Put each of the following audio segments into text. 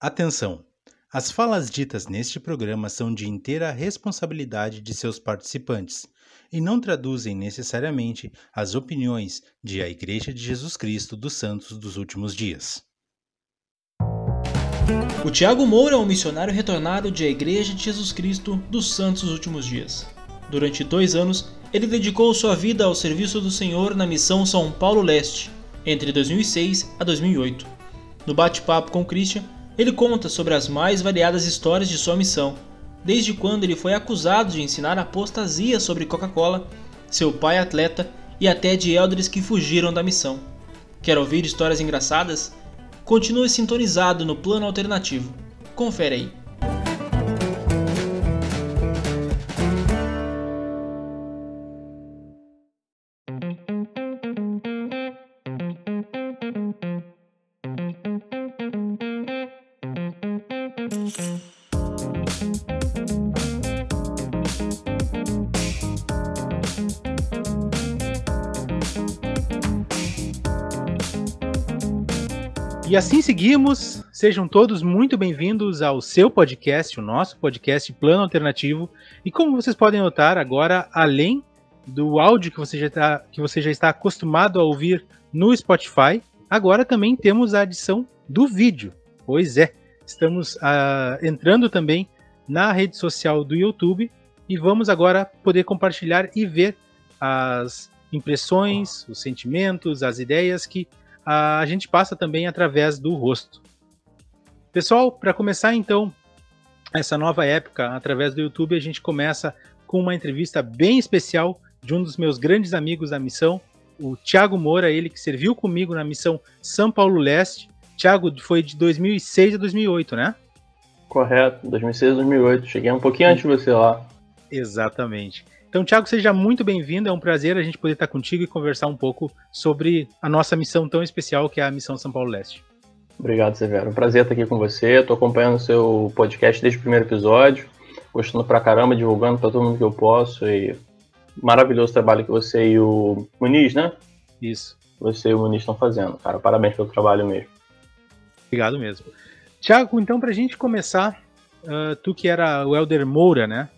Atenção! As falas ditas neste programa são de inteira responsabilidade de seus participantes e não traduzem necessariamente as opiniões de a Igreja de Jesus Cristo dos Santos dos Últimos Dias. O Tiago Moura é um missionário retornado de a Igreja de Jesus Cristo dos Santos dos Últimos Dias. Durante dois anos, ele dedicou sua vida ao serviço do Senhor na missão São Paulo Leste, entre 2006 a 2008. No bate-papo com Christian, ele conta sobre as mais variadas histórias de sua missão, desde quando ele foi acusado de ensinar apostasia sobre Coca-Cola, seu pai atleta e até de elders que fugiram da missão. Quer ouvir histórias engraçadas? Continue sintonizado no plano alternativo. Confere aí. E assim seguimos. Sejam todos muito bem-vindos ao seu podcast, o nosso podcast Plano Alternativo. E como vocês podem notar, agora, além do áudio que você já, tá, que você já está acostumado a ouvir no Spotify, agora também temos a adição do vídeo. Pois é, estamos uh, entrando também na rede social do YouTube e vamos agora poder compartilhar e ver as impressões, os sentimentos, as ideias que a gente passa também através do rosto. Pessoal, para começar então essa nova época através do YouTube, a gente começa com uma entrevista bem especial de um dos meus grandes amigos da missão, o Thiago Moura, ele que serviu comigo na missão São Paulo Leste. Thiago, foi de 2006 a 2008, né? Correto, 2006 a 2008. Cheguei um pouquinho antes de você lá. Exatamente. Então, Thiago, seja muito bem-vindo. É um prazer a gente poder estar contigo e conversar um pouco sobre a nossa missão tão especial que é a Missão São Paulo Leste. Obrigado, Severo. Um prazer estar aqui com você. Estou acompanhando o seu podcast desde o primeiro episódio, gostando pra caramba, divulgando para todo mundo que eu posso. E maravilhoso trabalho que você e o Muniz, né? Isso. Você e o Muniz estão fazendo, cara. Parabéns pelo trabalho mesmo. Obrigado mesmo. Tiago, então, para a gente começar, uh, tu que era o Elder Moura, né?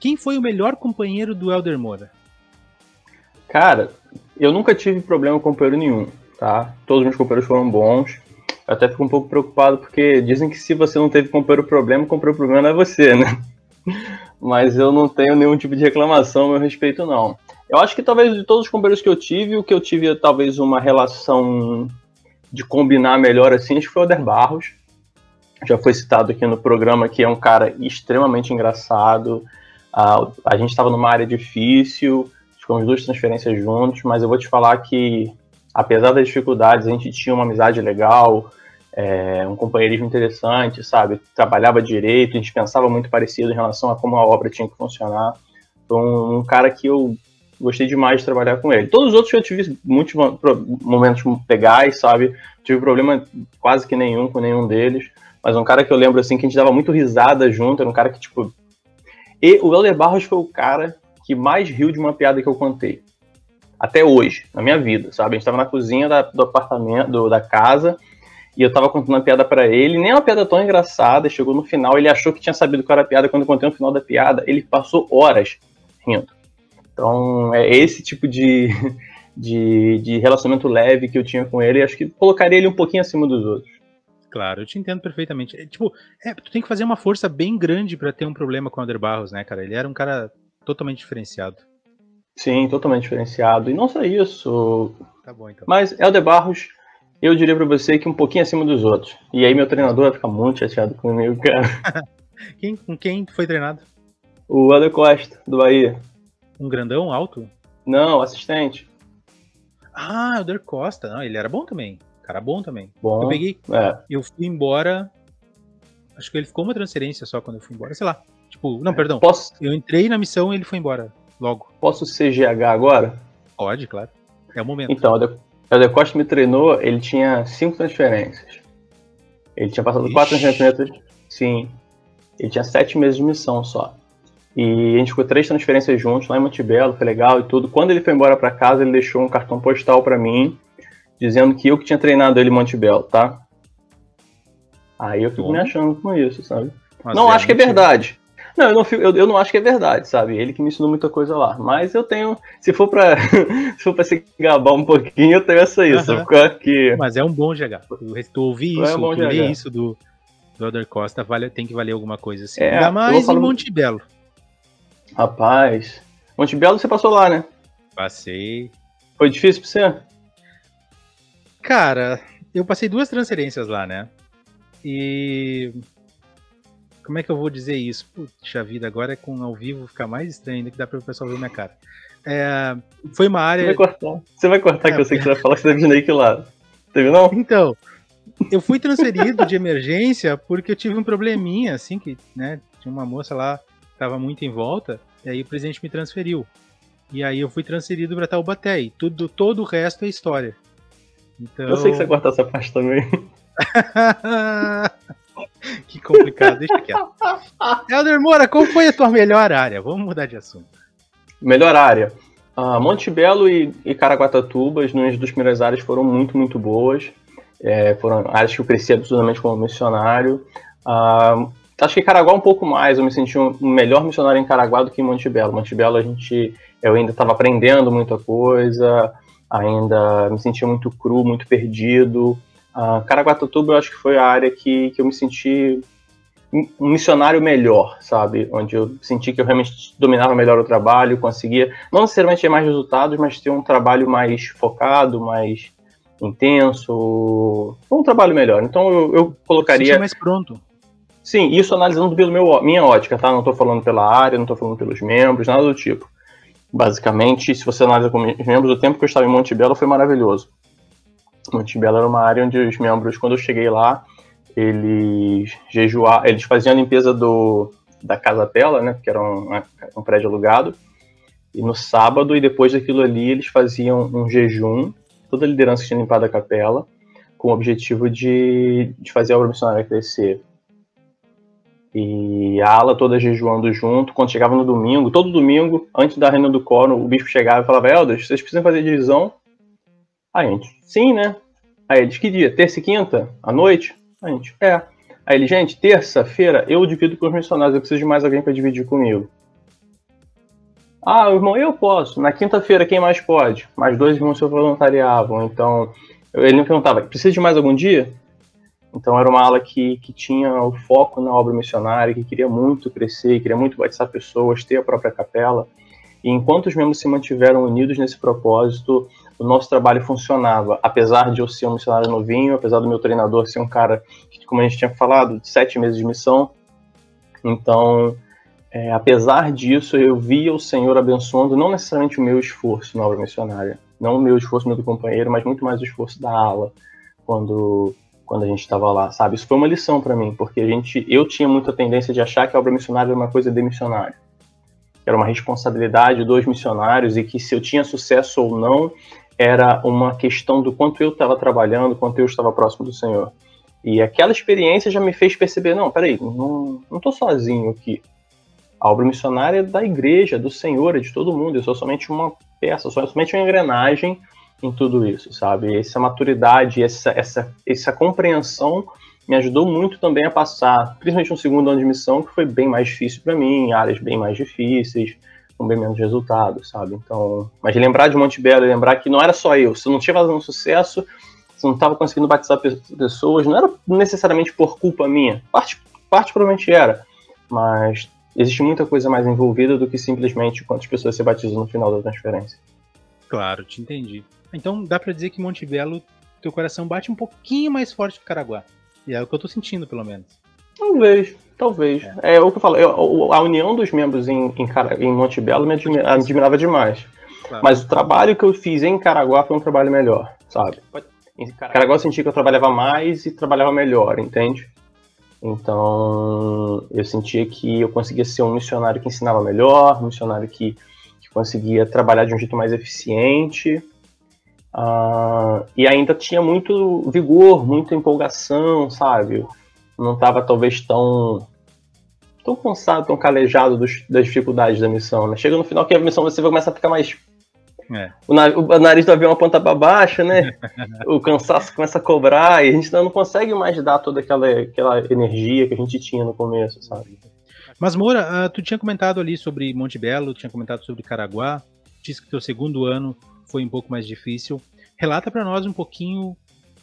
Quem foi o melhor companheiro do Elder Moura? Cara, eu nunca tive problema com companheiro nenhum, tá? Todos os meus companheiros foram bons. Eu até fico um pouco preocupado porque dizem que se você não teve companheiro problema, o companheiro problema não é você, né? Mas eu não tenho nenhum tipo de reclamação a meu respeito, não. Eu acho que talvez de todos os companheiros que eu tive, o que eu tive talvez uma relação de combinar melhor assim, acho que foi o Oder Barros. Já foi citado aqui no programa que é um cara extremamente engraçado, a, gente estava numa área difícil, ficamos duas transferências juntos, mas eu vou te falar que, apesar das dificuldades, a gente tinha uma amizade legal, é, um companheirismo interessante, sabe? Trabalhava direito, a gente pensava muito parecido em relação a como a obra tinha que funcionar. Um, um cara que eu gostei demais de trabalhar com ele. Todos os outros eu tive muitos momentos legais, sabe? Tive problema quase que nenhum com nenhum deles. Mas um cara que eu lembro assim que a gente dava muito risada junto, era um cara que, tipo, e o Helder Barros foi o cara que mais riu de uma piada que eu contei. Até hoje, na minha vida, sabe? A gente tava na cozinha da, do apartamento, do, da casa, e eu tava contando uma piada para ele, nem uma piada tão engraçada, chegou no final, ele achou que tinha sabido qual era a piada, quando eu contei no final da piada, ele passou horas rindo. Então, é esse tipo de, de, de relacionamento leve que eu tinha com ele, acho que colocaria ele um pouquinho acima dos outros. Claro, eu te entendo perfeitamente. É, tipo, é, tu tem que fazer uma força bem grande para ter um problema com o Ander Barros, né, cara? Ele era um cara totalmente diferenciado. Sim, totalmente diferenciado. E não só isso. Tá bom, então. Mas Helder Barros, eu diria para você que um pouquinho acima dos outros. E aí meu treinador vai ficar muito chateado comigo, cara. quem, com quem foi treinado? O Helder Costa, do Bahia. Um grandão, alto? Não, assistente. Ah, Helder Costa. Não, ele era bom também. Cara bom também. Bom, eu peguei. É. Eu fui embora. Acho que ele ficou uma transferência só quando eu fui embora. Sei lá. Tipo, não, perdão. Posso, Eu entrei na missão e ele foi embora. Logo. posso CGH agora? Pode, claro. É o momento. Então, o De- o De Costa me treinou, ele tinha cinco transferências. Ele tinha passado Ixi. quatro transferências. Sim. Ele tinha sete meses de missão só. E a gente ficou três transferências juntos lá em Montebello, foi legal e tudo. Quando ele foi embora pra casa, ele deixou um cartão postal pra mim, dizendo que eu que tinha treinado ele em Montebello, tá? Aí eu fico Como? me achando com isso, sabe? Mas não é acho que é verdade. Não, eu não, fico, eu, eu, não acho que é verdade, sabe? Ele que me ensinou muita coisa lá. Mas eu tenho. Se for pra, se, for pra se gabar um pouquinho, eu tenho essa isso. Uh -huh. que... Mas é um bom GH. Tu ouvir isso, é um tu ler isso do, do Elder Costa, vale, tem que valer alguma coisa assim. É, Ainda mais em Monte Belo. Rapaz. Monte Belo você passou lá, né? Passei. Foi difícil pra você? Cara, eu passei duas transferências lá, né? E como é que eu vou dizer isso? Puxa vida, agora é com ao vivo ficar mais estranho ainda que dá para o pessoal ver minha cara. É, foi uma área. Você vai cortar, você vai cortar é, que eu sei que você vai falar que você deve de que lado. Teve não? Então, eu fui transferido de emergência porque eu tive um probleminha, assim, que, né, tinha uma moça lá que tava muito em volta, e aí o presidente me transferiu. E aí eu fui transferido para Taubaté, e tudo, todo o resto é história. Então... Eu sei que você cortar essa parte também. que complicado, deixa quieto. Helder Moura, qual foi a tua melhor área? Vamos mudar de assunto. Melhor área. Uh, Monte Belo e, e Caraguatatuba, as minhas duas primeiras áreas foram muito, muito boas. É, foram áreas que eu cresci absurdamente como missionário. Uh, acho que Caraguá um pouco mais, eu me senti um melhor missionário em Caraguá do que em Monte Belo. Monte Belo a gente, eu ainda estava aprendendo muita coisa, ainda me sentia muito cru, muito perdido. Uh, Caraguatatuba eu acho que foi a área que, que eu me senti um missionário melhor, sabe? Onde eu senti que eu realmente dominava melhor o trabalho, conseguia não necessariamente ter mais resultados, mas ter um trabalho mais focado, mais intenso, um trabalho melhor. Então eu, eu colocaria. mais pronto. Sim, isso analisando pelo meu, minha ótica, tá? Não estou falando pela área, não estou falando pelos membros, nada do tipo. Basicamente, se você analisa com os membros, o tempo que eu estava em Monte Belo foi maravilhoso. Monte Belo era uma área onde os membros, quando eu cheguei lá, eles jejuavam, eles faziam a limpeza do, da Casa Pela, né? Que era um, um prédio alugado. E no sábado, e depois daquilo ali, eles faziam um jejum, toda a liderança tinha limpado a capela, com o objetivo de, de fazer a obra missionária crescer. E a ala toda jejuando junto. Quando chegava no domingo, todo domingo, antes da reunião do quórum, o bispo chegava e falava: Elders, vocês precisam fazer divisão Aí a gente, sim, né? Aí eles, que dia? Terça e quinta? À noite? A gente, é. Aí ele, gente, terça-feira eu divido com os missionários, eu preciso de mais alguém para dividir comigo. Ah, irmão, eu posso. Na quinta-feira, quem mais pode? Mais dois irmãos se voluntariavam. Então, ele me perguntava, precisa de mais algum dia? Então, era uma aula que, que tinha o foco na obra missionária, que queria muito crescer, queria muito batizar pessoas, ter a própria capela. E enquanto os membros se mantiveram unidos nesse propósito, o nosso trabalho funcionava. Apesar de eu ser um missionário novinho, apesar do meu treinador ser um cara, que, como a gente tinha falado, de sete meses de missão. Então, é, apesar disso, eu via o Senhor abençoando não necessariamente o meu esforço na obra missionária, não o meu esforço meu do companheiro, mas muito mais o esforço da ala quando quando a gente estava lá, sabe? Isso foi uma lição para mim, porque a gente, eu tinha muita tendência de achar que a obra missionária era uma coisa de missionário era uma responsabilidade dos missionários e que se eu tinha sucesso ou não era uma questão do quanto eu estava trabalhando, quanto eu estava próximo do Senhor. E aquela experiência já me fez perceber, não, peraí, não estou sozinho aqui. A obra missionária é da igreja, do Senhor, é de todo mundo. Eu sou somente uma peça, sou somente uma engrenagem em tudo isso, sabe? Essa maturidade, essa, essa, essa compreensão me ajudou muito também a passar, principalmente no segundo ano de missão, que foi bem mais difícil para mim, áreas bem mais difíceis, com bem menos resultados, sabe? Então, mas lembrar de Monte Belo, lembrar que não era só eu, se eu não tinha fazendo sucesso, se não estava conseguindo batizar pessoas, não era necessariamente por culpa minha, parte, parte provavelmente era, mas existe muita coisa mais envolvida do que simplesmente quantas pessoas se batizam no final da transferência. Claro, te entendi. Então dá para dizer que Monte Belo, teu coração bate um pouquinho mais forte que Caraguá. E é o que eu tô sentindo, pelo menos. Talvez, talvez. É, é o que eu falo, eu, a união dos membros em, em, em me admirava demais. Claro. Mas o trabalho que eu fiz em Caraguá foi um trabalho melhor, sabe? Em Caraguá eu senti que eu trabalhava mais e trabalhava melhor, entende? Então eu sentia que eu conseguia ser um missionário que ensinava melhor, um missionário que, que conseguia trabalhar de um jeito mais eficiente. Uh, e ainda tinha muito vigor, muita empolgação, sabe? Não estava talvez tão tão cansado, tão calejado dos, das dificuldades da missão. Né? Chega no final que a missão você vai começar a ficar mais É. O, o, nariz do avião aponta para baixo, né? o cansaço começa a cobrar e a gente não consegue mais dar toda aquela, aquela energia que a gente tinha no começo, sabe? Mas, Moura, uh, tu tinha comentado ali sobre Monte Belo, tinha comentado sobre Caraguá, disse que teu segundo ano foi um pouco mais difícil. Relata para nós um pouquinho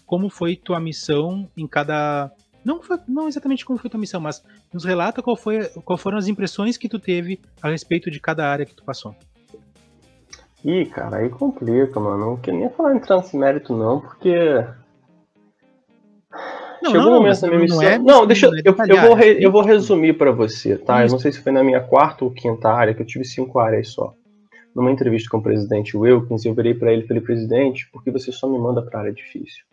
como foi tua missão em cada. Não, foi, não exatamente como foi tua missão, mas nos relata qual, foi, qual foram as impressões que tu teve a respeito de cada área que tu passou. Ih, cara, aí complica, mano. Não queria nem falar entrar nesse mérito, não, porque. Não, Chegou não, um momento na minha missão. Não, é, não deixa é eu, eu, vou re, eu vou resumir para você, tá? Isso. Eu não sei se foi na minha quarta ou quinta área, que eu tive cinco áreas só numa entrevista com o presidente Wilkins, eu virei para ele e falei, presidente, por que você só me manda para área difícil?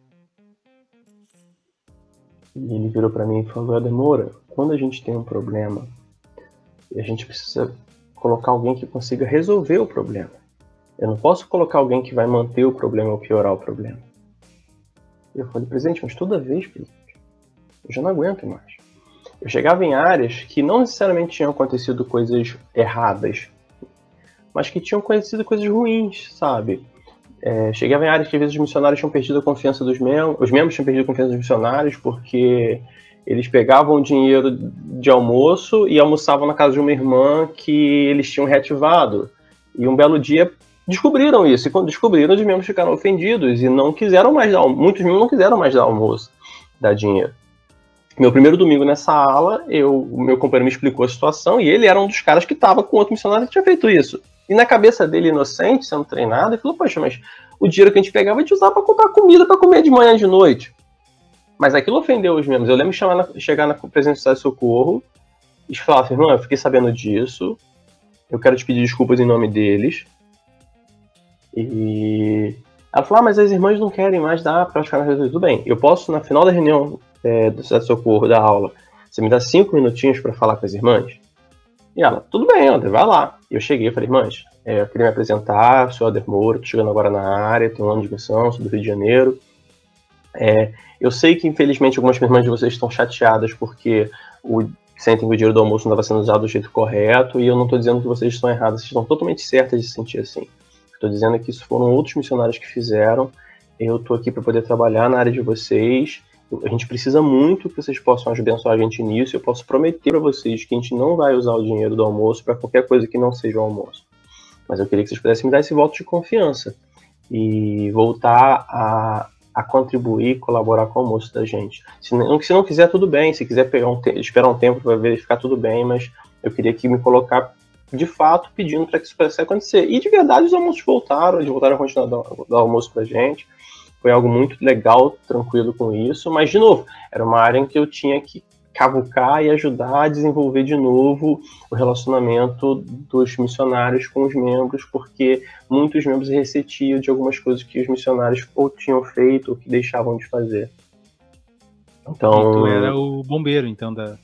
E ele virou para mim e falou, Ademora, quando a gente tem um problema, a gente precisa colocar alguém que consiga resolver o problema. Eu não posso colocar alguém que vai manter o problema ou piorar o problema. Eu falei, presidente, mas toda vez, presidente, eu já não aguento mais. Eu chegava em áreas que não necessariamente tinham acontecido coisas erradas, mas que tinham conhecido coisas ruins, sabe? É, chegava em áreas que às vezes os missionários tinham perdido a confiança dos membros, os membros tinham perdido a confiança dos missionários porque eles pegavam dinheiro de almoço e almoçavam na casa de uma irmã que eles tinham reativado. E um belo dia descobriram isso, e quando descobriram, os membros ficaram ofendidos e não quiseram mais dar, muitos membros não quiseram mais dar almoço, dar dinheiro. Meu primeiro domingo nessa aula, eu, o meu companheiro me explicou a situação e ele era um dos caras que estava com outro missionário que tinha feito isso. E na cabeça dele, inocente, sendo treinado, ele falou: Poxa, mas o dinheiro que a gente pegava a gente usava para comprar comida para comer de manhã e de noite. Mas aquilo ofendeu os membros. Eu lembro chamar chegar na presença de socorro e falar assim: Irmão, eu fiquei sabendo disso. Eu quero te pedir desculpas em nome deles. E ela falou: ah, mas as irmãs não querem mais dar para na Tudo bem, eu posso, na final da reunião é, do socorro, da aula, você me dá cinco minutinhos para falar com as irmãs? E ela, tudo bem, André, vai lá. E eu cheguei e falei, irmãs, é, eu queria me apresentar, sou Ader Moura, tô chegando agora na área, tenho um ano de missão, sou do Rio de Janeiro. É, eu sei que, infelizmente, algumas irmãs de vocês estão chateadas porque o, sentem que o dinheiro do almoço não estava sendo usado do jeito correto, e eu não estou dizendo que vocês estão erradas, vocês estão totalmente certas de se sentir assim. Estou dizendo que isso foram outros missionários que fizeram, eu estou aqui para poder trabalhar na área de vocês, a gente precisa muito que vocês possam abençoar a gente nisso. Eu posso prometer para vocês que a gente não vai usar o dinheiro do almoço para qualquer coisa que não seja o almoço. Mas eu queria que vocês pudessem me dar esse voto de confiança e voltar a, a contribuir, colaborar com o almoço da gente. Se não, se não quiser, tudo bem. Se quiser pegar um esperar um tempo para verificar, tudo bem. Mas eu queria que me colocar de fato pedindo para que isso pudesse acontecer. E de verdade os almoços voltaram, eles voltaram a continuar dar almoço para gente foi algo muito legal, tranquilo com isso, mas de novo, era uma área em que eu tinha que cavucar e ajudar a desenvolver de novo o relacionamento dos missionários com os membros, porque muitos membros ressentiam de algumas coisas que os missionários ou tinham feito ou que deixavam de fazer. Então, tu era o bombeiro, então, da.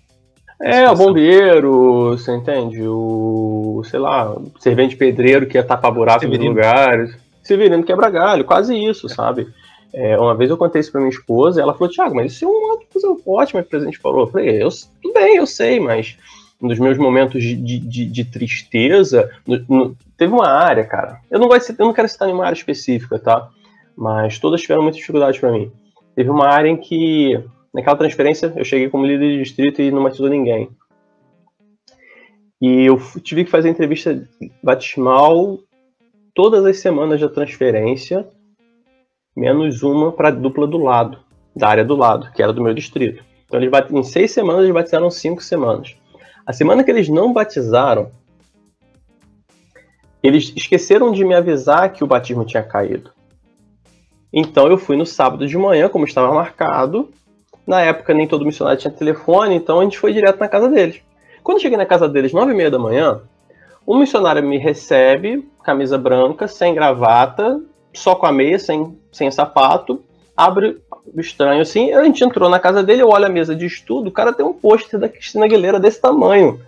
É, o bombeiro, você entende? O, sei lá, servente pedreiro que ia tapar buraco nos lugares. Severino quebra galho, quase isso, sabe? É, uma vez eu contei isso pra minha esposa, e ela falou, Thiago, mas isso é um coisa ótima que o presidente falou. Eu falei, eu, tudo bem, eu sei, mas nos meus momentos de, de, de tristeza, no, no, teve uma área, cara. Eu não, eu não quero citar nenhuma área específica, tá? Mas todas tiveram muita dificuldade para mim. Teve uma área em que, naquela transferência, eu cheguei como líder de distrito e não batizou ninguém. E eu tive que fazer entrevista batismal todas as semanas da transferência menos uma para a dupla do lado, da área do lado, que era do meu distrito. Então eles bat... em seis semanas eles batizaram cinco semanas. A semana que eles não batizaram, eles esqueceram de me avisar que o batismo tinha caído. Então eu fui no sábado de manhã, como estava marcado. Na época nem todo missionário tinha telefone, então a gente foi direto na casa deles. Quando cheguei na casa deles, nove e meia da manhã, um missionário me recebe, camisa branca, sem gravata, só com a meia, sem, sem sapato, abre estranho assim. A gente entrou na casa dele, eu olho a mesa de estudo, o cara tem um pôster da Cristina Aguilera desse tamanho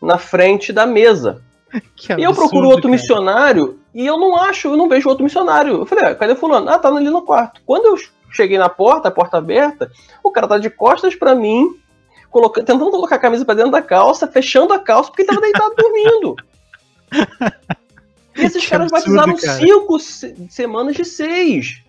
na frente da mesa. Absurdo, e eu procuro outro cara. missionário e eu não acho, eu não vejo outro missionário. Eu falei, ah, cadê fulano? Ah, tá ali no quarto. Quando eu cheguei na porta, a porta aberta, o cara tá de costas para mim, coloca, tentando colocar a camisa para dentro da calça, fechando a calça porque ele tava deitado dormindo. E esses caras absurdo, batizaram cara. cinco se semanas de seis.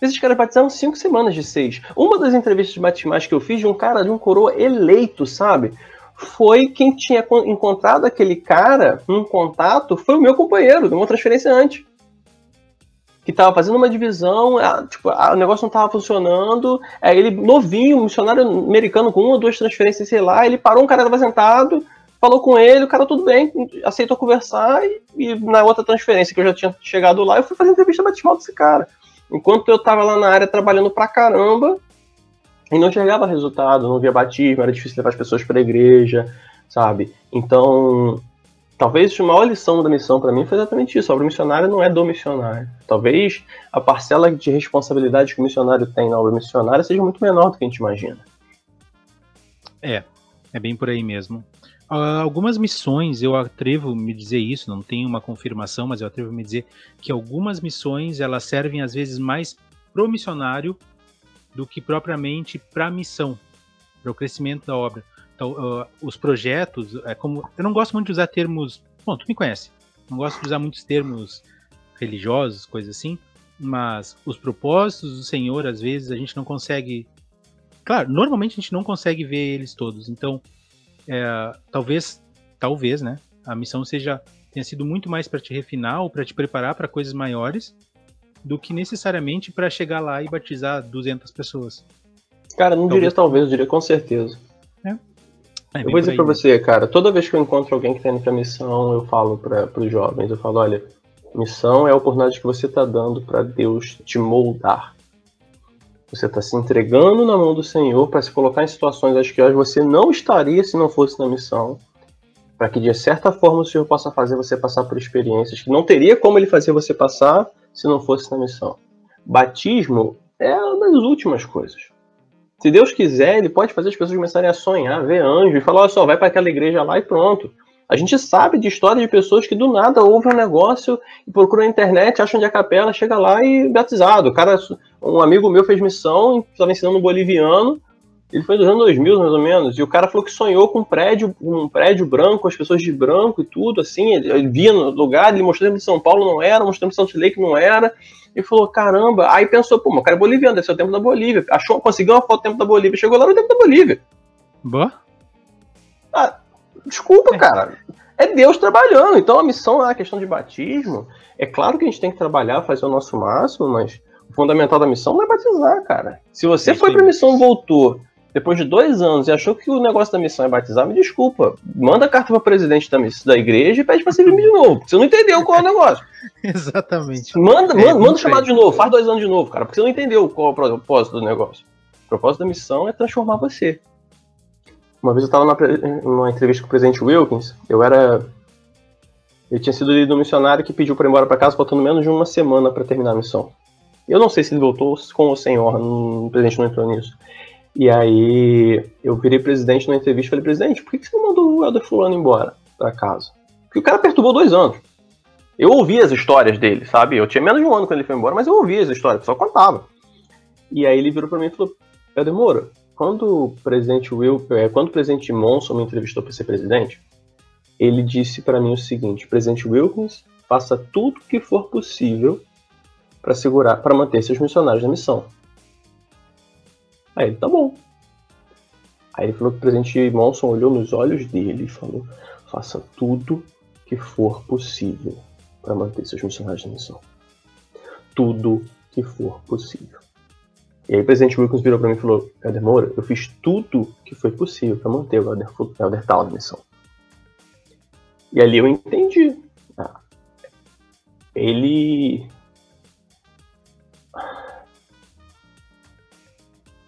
Esses caras batizaram cinco semanas de seis. Uma das entrevistas de batismais que eu fiz de um cara, de um coroa eleito, sabe? Foi quem tinha encontrado aquele cara, um contato, foi o meu companheiro, de uma transferência antes que estava fazendo uma divisão, tipo, o negócio não estava funcionando, aí ele, novinho, missionário americano com uma ou duas transferências, sei lá, ele parou, um cara estava sentado, falou com ele, o cara tudo bem, aceitou conversar, e, e, na outra transferência que eu já tinha chegado lá, eu fui fazer entrevista batismal desse cara. Enquanto eu estava lá na área trabalhando pra caramba, e não chegava resultado, não via batismo, era difícil levar as pessoas para a igreja, sabe? Então, Talvez a maior lição da missão para mim foi exatamente isso. A obra missionária não é do missionário. Talvez a parcela de responsabilidade que o missionário tem na obra missionária seja muito menor do que a gente imagina. É, é bem por aí mesmo. Uh, algumas missões, eu atrevo me dizer isso, não tenho uma confirmação, mas eu atrevo me dizer que algumas missões elas servem às vezes mais pro missionário do que propriamente para a missão, para o crescimento da obra. Então, uh, os projetos, é como eu não gosto muito de usar termos. Bom, tu me conhece. Não gosto de usar muitos termos religiosos, coisas assim. Mas os propósitos do Senhor, às vezes, a gente não consegue. Claro, normalmente a gente não consegue ver eles todos. Então, é, talvez, talvez, né? A missão seja tenha sido muito mais para te refinar ou para te preparar para coisas maiores do que necessariamente para chegar lá e batizar 200 pessoas. Cara, não talvez. diria talvez, eu diria com certeza. É. É, eu vou dizer para você, cara, toda vez que eu encontro alguém que tá indo pra missão, eu falo para os jovens, eu falo, olha, missão é a oportunidade que você tá dando para Deus te moldar. Você está se entregando na mão do Senhor para se colocar em situações as que você não estaria se não fosse na missão, para que de certa forma o Senhor possa fazer você passar por experiências que não teria como ele fazer você passar se não fosse na missão. Batismo é uma das últimas coisas. Se Deus quiser, ele pode fazer as pessoas começarem a sonhar, ver anjo e falar: olha só, vai para aquela igreja lá e pronto. A gente sabe de história de pessoas que do nada ouvem um negócio e procuram na internet, acham onde é a capela, chega lá e batizado. O cara, um amigo meu fez missão, estava ensinando um boliviano, ele foi dos anos 2000 mais ou menos, e o cara falou que sonhou com um prédio, um prédio branco, as pessoas de branco e tudo, assim, ele, ele via no lugar, ele mostrou que São Paulo não era, mostrou que São Lake que não era, e falou, caramba, aí pensou, pô, o cara é boliviano, deve ser o tempo da Bolívia. Achou, conseguiu uma foto do tempo da Bolívia, chegou lá no tempo da Bolívia. Boa. Ah, desculpa, é. cara. É Deus trabalhando. Então a missão é a questão de batismo. É claro que a gente tem que trabalhar, fazer o nosso máximo, mas o fundamental da missão não é batizar, cara. Se você foi pra missão e voltou depois de dois anos e achou que o negócio da missão é batizar, me desculpa. Manda carta para presidente da, da igreja e pede para servir de novo. Porque você não entendeu qual é o negócio. Exatamente. Manda, é, manda, manda chamado de novo, faz dois anos de novo, cara, porque você não entendeu qual é o propósito do negócio. O propósito da missão é transformar você. Uma vez eu estava numa entrevista com o presidente Wilkins, eu era. Eu tinha sido do missionário que pediu para ir embora para casa faltando menos de uma semana para terminar a missão. Eu não sei se ele voltou com ou sem o presidente não entrou nisso. E aí eu virei presidente numa entrevista e falei, presidente, por que você não mandou o Helder Fulano embora para casa? Porque o cara perturbou dois anos. Eu ouvi as histórias dele, sabe? Eu tinha menos de um ano quando ele foi embora, mas eu ouvi as histórias, só contava. E aí ele virou para mim e falou, Helder Moura, quando o presidente Will, é, quando o presidente Monson me entrevistou para ser presidente, ele disse para mim o seguinte: presidente Wilkins, faça tudo o que for possível para segurar, para manter seus missionários na missão. Aí ele, tá bom. Aí ele falou que o presidente Monson olhou nos olhos dele e falou: faça tudo que for possível para manter seus missionários na missão. Tudo que for possível. E aí o presidente Wilkins virou para mim e falou: Helder Moura, eu fiz tudo que foi possível para manter o Helder, Helder Tal na missão. E ali eu entendi. Ah, ele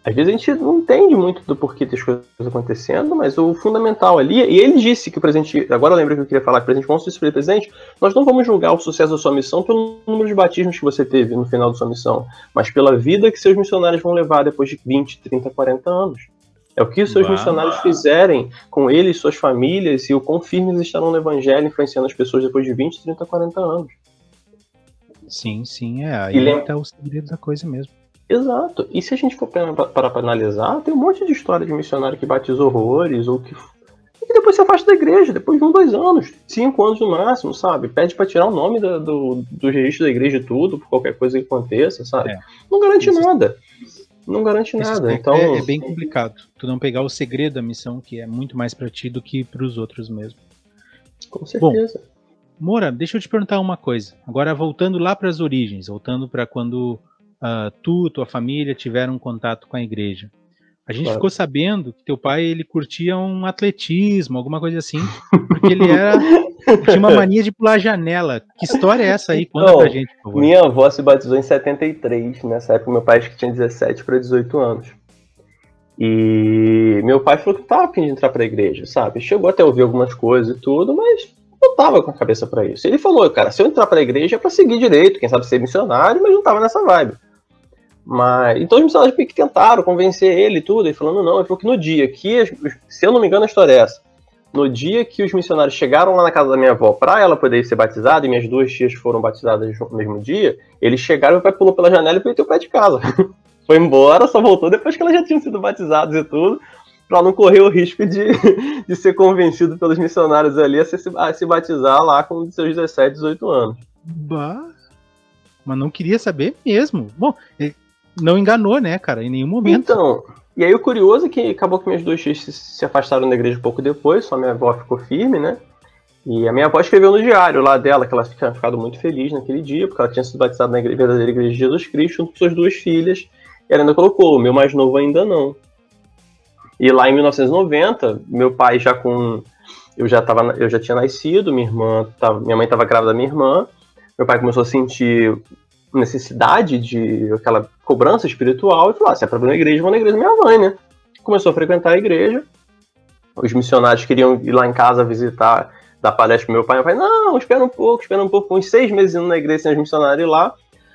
às vezes a gente não entende muito do porquê das coisas acontecendo, mas o fundamental ali, e ele disse que o presidente, agora eu lembro que eu queria falar, que o presidente Monson disse para presidente, nós não vamos julgar o sucesso da sua missão pelo número de batismos que você teve no final da sua missão, mas pela vida que seus missionários vão levar depois de 20, 30, 40 anos. É o que os seus Uau. missionários fizerem com eles, suas famílias, e o quão firmes estarão no evangelho, influenciando as pessoas depois de 20, 30, 40 anos. Sim, sim, é. Aí está o segredo da coisa mesmo. Exato. E se a gente for parar para analisar, tem um monte de história de missionário que batizou horrores ou que e depois se afasta da igreja, depois de um, dois anos, cinco anos no máximo, sabe? Pede para tirar o nome do, do, do registro da igreja e tudo, por qualquer coisa que aconteça, sabe? É. Não garante Isso. nada. Não garante nada. Então é, é, bem complicado. Tu não pegar o segredo da missão, que é muito mais para ti do que para os outros mesmo. Com certeza. Bom, Moura, deixa eu te perguntar uma coisa. Agora voltando lá para as origens, voltando para quando uh, tu, tua família tiveram contato com a igreja. A gente claro. ficou sabendo que teu pai ele curtia um atletismo, alguma coisa assim, porque ele era tinha uma mania de pular janela. Que história é essa aí? Conta Não, pra gente, por favor. Minha avó se batizou em 73, nessa época meu pai acho que tinha 17 para 18 anos. E meu pai falou que tava afim de entrar pra igreja, sabe? Chegou até a ouvir algumas coisas e tudo, mas não tava com a cabeça para isso. Ele falou, cara, se eu entrar pra igreja é pra seguir direito, quem sabe ser missionário, mas não tava nessa vibe. Mas, então os missionários que tentaram convencer ele e tudo, ele falando, não, ele falou que no dia que, se eu não me engano a história é essa, no dia que os missionários chegaram lá na casa da minha avó para ela poder ser batizada, e minhas duas tias foram batizadas no mesmo dia, eles chegaram e o pai pulou pela janela e meteu o pé de casa. Foi embora, só voltou depois que elas já tinham sido batizadas e tudo, para não correr o risco de, de ser convencido pelos missionários ali a se, a se batizar lá com seus 17, 18 anos. Bah, mas não queria saber mesmo. Bom, não enganou, né, cara, em nenhum momento. Então, e aí o curioso é que acabou que meus dois tios se afastaram da igreja pouco depois, só minha avó ficou firme, né? E a minha avó escreveu no diário lá dela que ela tinha ficado muito feliz naquele dia, porque ela tinha sido batizada na igreja, verdadeira igreja de Jesus Cristo, junto com suas duas filhas. E ela ainda colocou, o meu mais novo ainda não. E lá em 1990, meu pai já com. Eu já, tava, eu já tinha nascido, minha irmã tava, minha mãe estava grávida da minha irmã. Meu pai começou a sentir necessidade de aquela cobrança espiritual e falou: ah, se é ir na igreja, vou na igreja da minha mãe, né? Começou a frequentar a igreja. Os missionários queriam ir lá em casa visitar, dar palestra pro meu pai. Meu pai, não, espera um pouco, espera um pouco. Uns seis meses indo na igreja sem os missionários lá.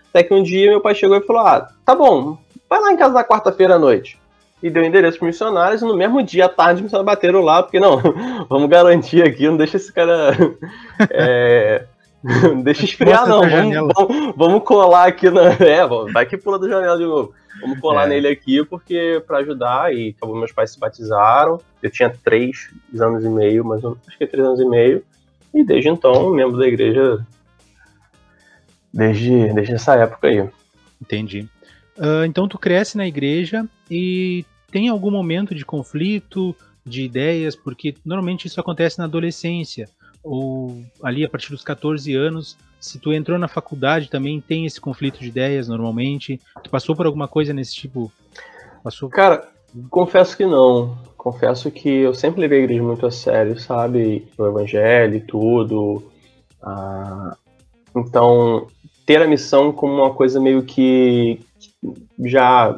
Até que um dia meu pai chegou e falou: ah, tá bom, vai lá em casa na quarta-feira à noite. E deu endereço para missionários, e no mesmo dia à tarde os missionários bateram lá, porque não, vamos garantir aqui, não deixa esse cara é, Deixa esfriar, não. Vamos, vamos, vamos, colar aqui na. É, vai que pula da janela de novo. Vamos colar é. nele aqui, porque para ajudar, e acabou meus pais se batizaram. Eu tinha três anos e meio, mas acho que é três anos e meio. E desde então, membro da igreja. Desde, desde essa época aí. Entendi. Uh, então tu cresce na igreja e tem algum momento de conflito, de ideias, porque normalmente isso acontece na adolescência ou ali a partir dos 14 anos, se tu entrou na faculdade também tem esse conflito de ideias normalmente? Tu passou por alguma coisa nesse tipo? Passou? Cara, confesso que não. Confesso que eu sempre levei a igreja muito a sério, sabe? O evangelho e tudo. Ah, então, ter a missão como uma coisa meio que já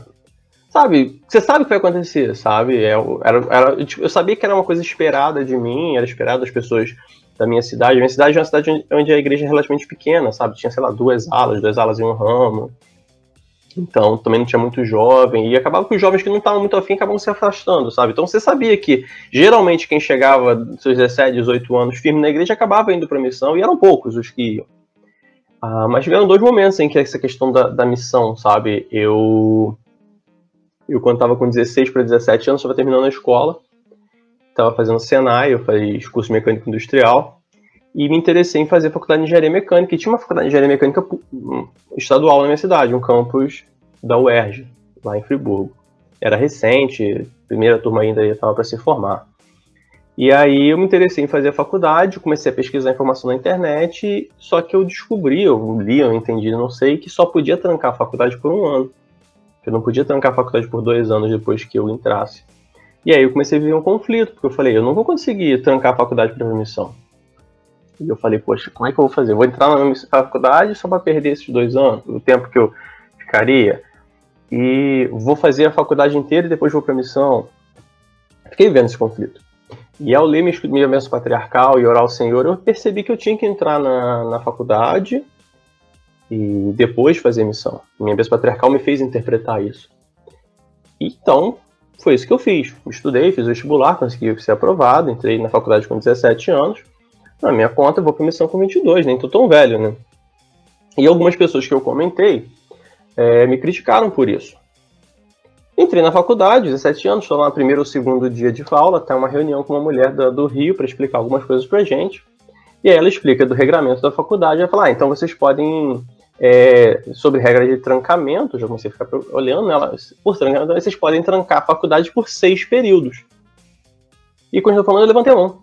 sabe, você sabe o que vai acontecer, sabe? É, era, era, eu sabia que era uma coisa esperada de mim, era esperado das pessoas da minha cidade. Minha cidade é uma cidade onde a igreja é relativamente pequena, sabe? Tinha, sei lá, duas alas, duas alas e um ramo. Então, também não tinha muito jovem. E acabava que os jovens que não estavam muito afim acabavam se afastando, sabe? Então, você sabia que, geralmente, quem chegava seus 17, 18 anos firme na igreja acabava indo para missão, e eram poucos os que iam. Ah, mas tiveram dois momentos em que essa questão da, da missão, sabe? Eu, eu quando estava com 16 para 17 anos, estava terminando a escola estava fazendo Senai, eu fiz curso mecânico industrial, e me interessei em fazer faculdade de engenharia mecânica. E tinha uma faculdade de engenharia mecânica estadual na minha cidade, um campus da UERJ, lá em Friburgo. Era recente, primeira turma ainda estava para se formar. E aí eu me interessei em fazer a faculdade, comecei a pesquisar informação na internet, só que eu descobri, eu li, eu entendi, não sei, que só podia trancar a faculdade por um ano. Eu não podia trancar a faculdade por dois anos depois que eu entrasse. E aí eu comecei a viver um conflito, porque eu falei, eu não vou conseguir trancar a faculdade para missão. E eu falei, poxa, como é que eu vou fazer? vou entrar na faculdade só para perder esses dois anos, o tempo que eu ficaria, e vou fazer a faculdade inteira e depois vou para missão. Fiquei vendo esse conflito. E ao ler minha bênção patriarcal e orar ao Senhor, eu percebi que eu tinha que entrar na, na faculdade e depois fazer missão. Minha bênção patriarcal me fez interpretar isso. Então, foi isso que eu fiz. Estudei, fiz vestibular, consegui ser aprovado, entrei na faculdade com 17 anos. Na minha conta, eu vou para missão com 22, nem tô tão velho, né? E algumas pessoas que eu comentei é, me criticaram por isso. Entrei na faculdade, 17 anos, estou lá no primeiro ou segundo dia de aula, tem uma reunião com uma mulher do, do Rio para explicar algumas coisas pra gente. E aí ela explica do regramento da faculdade, ela fala, ah, então vocês podem, é, sobre regra de trancamento, já comecei a ficar olhando ela, por trancamento, vocês podem trancar a faculdade por seis períodos. E quando eu falando, eu levantei a mão.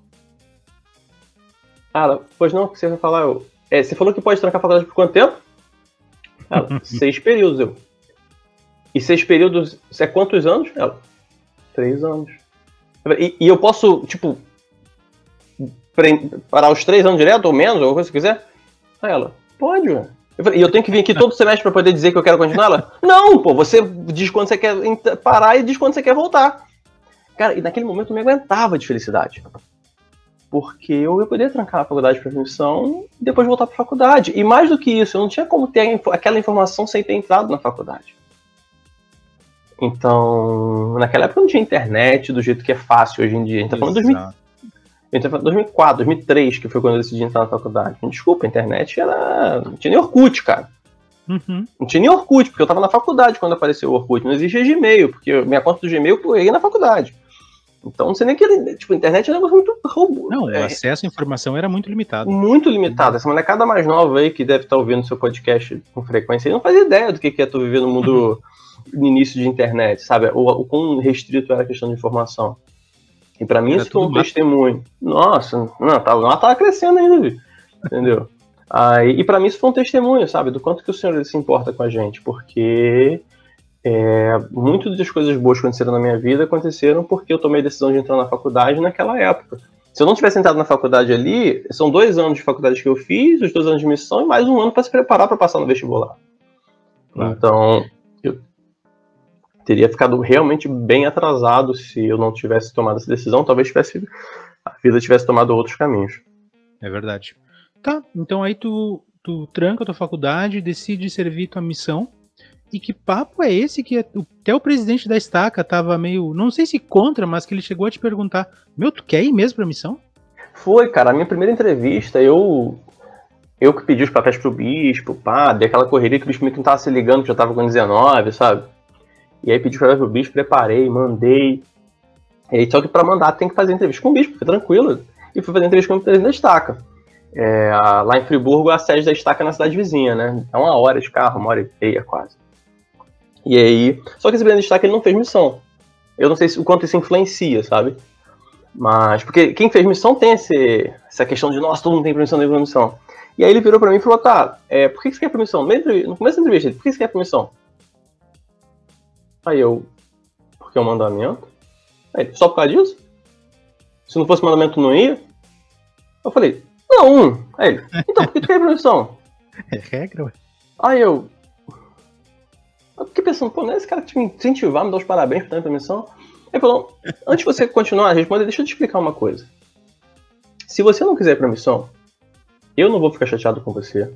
Ela, pois não, o que você vai falar? Eu, é, você falou que pode trancar a faculdade por quanto tempo? Ela, seis períodos. Eu, e seis períodos, é quantos anos? Ela, três anos. E, e eu posso, tipo, parar os três anos direto, ou menos, ou coisa que quiser? Aí ela, pode, ué. E eu tenho que vir aqui todo semestre para poder dizer que eu quero continuar? Ela, não, pô, você diz quando você quer parar e diz quando você quer voltar. Cara, e naquele momento eu me aguentava de felicidade. Porque eu ia poder trancar a faculdade para admissão e depois voltar para faculdade. E mais do que isso, eu não tinha como ter aquela informação sem ter entrado na faculdade. Então, naquela época não tinha internet do jeito que é fácil hoje em dia. A gente tá falando de 2004, 2003, que foi quando eu decidi entrar na faculdade. Desculpa, a internet era. Não tinha nem Orkut, cara. Uhum. Não tinha nem Orkut, porque eu tava na faculdade quando apareceu o Orkut. Não existia Gmail, porque minha conta do Gmail eu peguei na faculdade. Então, não sei nem que ele. Tipo, a internet era muito roubo. Não, é, o acesso à informação era muito limitado. Muito limitado. Essa molecada mais nova aí que deve estar ouvindo seu podcast com frequência, não faz ideia do que é tu viver no mundo no início de internet, sabe? O, o quão restrito era a questão de informação. E para mim, isso foi um mato. testemunho. Nossa, não, tava, não tava crescendo ainda, entendeu? Aí, e para mim, isso foi um testemunho, sabe? Do quanto que o Senhor se importa com a gente, porque é, muitas das coisas boas que aconteceram na minha vida aconteceram porque eu tomei a decisão de entrar na faculdade naquela época. Se eu não tivesse entrado na faculdade ali, são dois anos de faculdade que eu fiz, os dois anos de missão e mais um ano para se preparar para passar no vestibular. Então, teria ficado realmente bem atrasado se eu não tivesse tomado essa decisão. Talvez tivesse, a vida tivesse tomado outros caminhos. É verdade. Tá, então aí tu, tu tranca a tua faculdade, decide servir tua missão. E que papo é esse que até o presidente da estaca tava meio, não sei se contra, mas que ele chegou a te perguntar: Meu, tu quer ir mesmo pra missão? Foi, cara. A minha primeira entrevista, eu eu que pedi os papéis pro bispo, pá, dei aquela correria que o bispo que não tava se ligando, que já tava com 19, sabe? E aí pedi para o bicho, preparei, mandei. E aí, só que para mandar tem que fazer entrevista com o bicho, fica tranquilo. E fui fazer entrevista com o presidente da estaca. É, lá em Friburgo, a sede da estaca é na cidade vizinha, né? É uma hora de carro, uma hora e meia quase. E aí. Só que esse presidente da estaca ele não fez missão. Eu não sei se, o quanto isso influencia, sabe? Mas. Porque quem fez missão tem esse, essa questão de, nossa, todo mundo tem permissão, tem permissão. E aí ele virou pra mim e falou: tá, é, por que você quer permissão? No começo da entrevista, por que você quer permissão? Aí eu, porque é um mandamento? Aí, só por causa disso? Se não fosse mandamento, não ia? Eu falei, não. Aí ele, então por que tu quer permissão? É regra, ué. Aí eu. Eu fiquei pensando, pô, não é esse cara que te incentivar, me dar os parabéns por ter permissão? Ele falou, antes de você continuar a responder, deixa eu te explicar uma coisa. Se você não quiser permissão, eu não vou ficar chateado com você.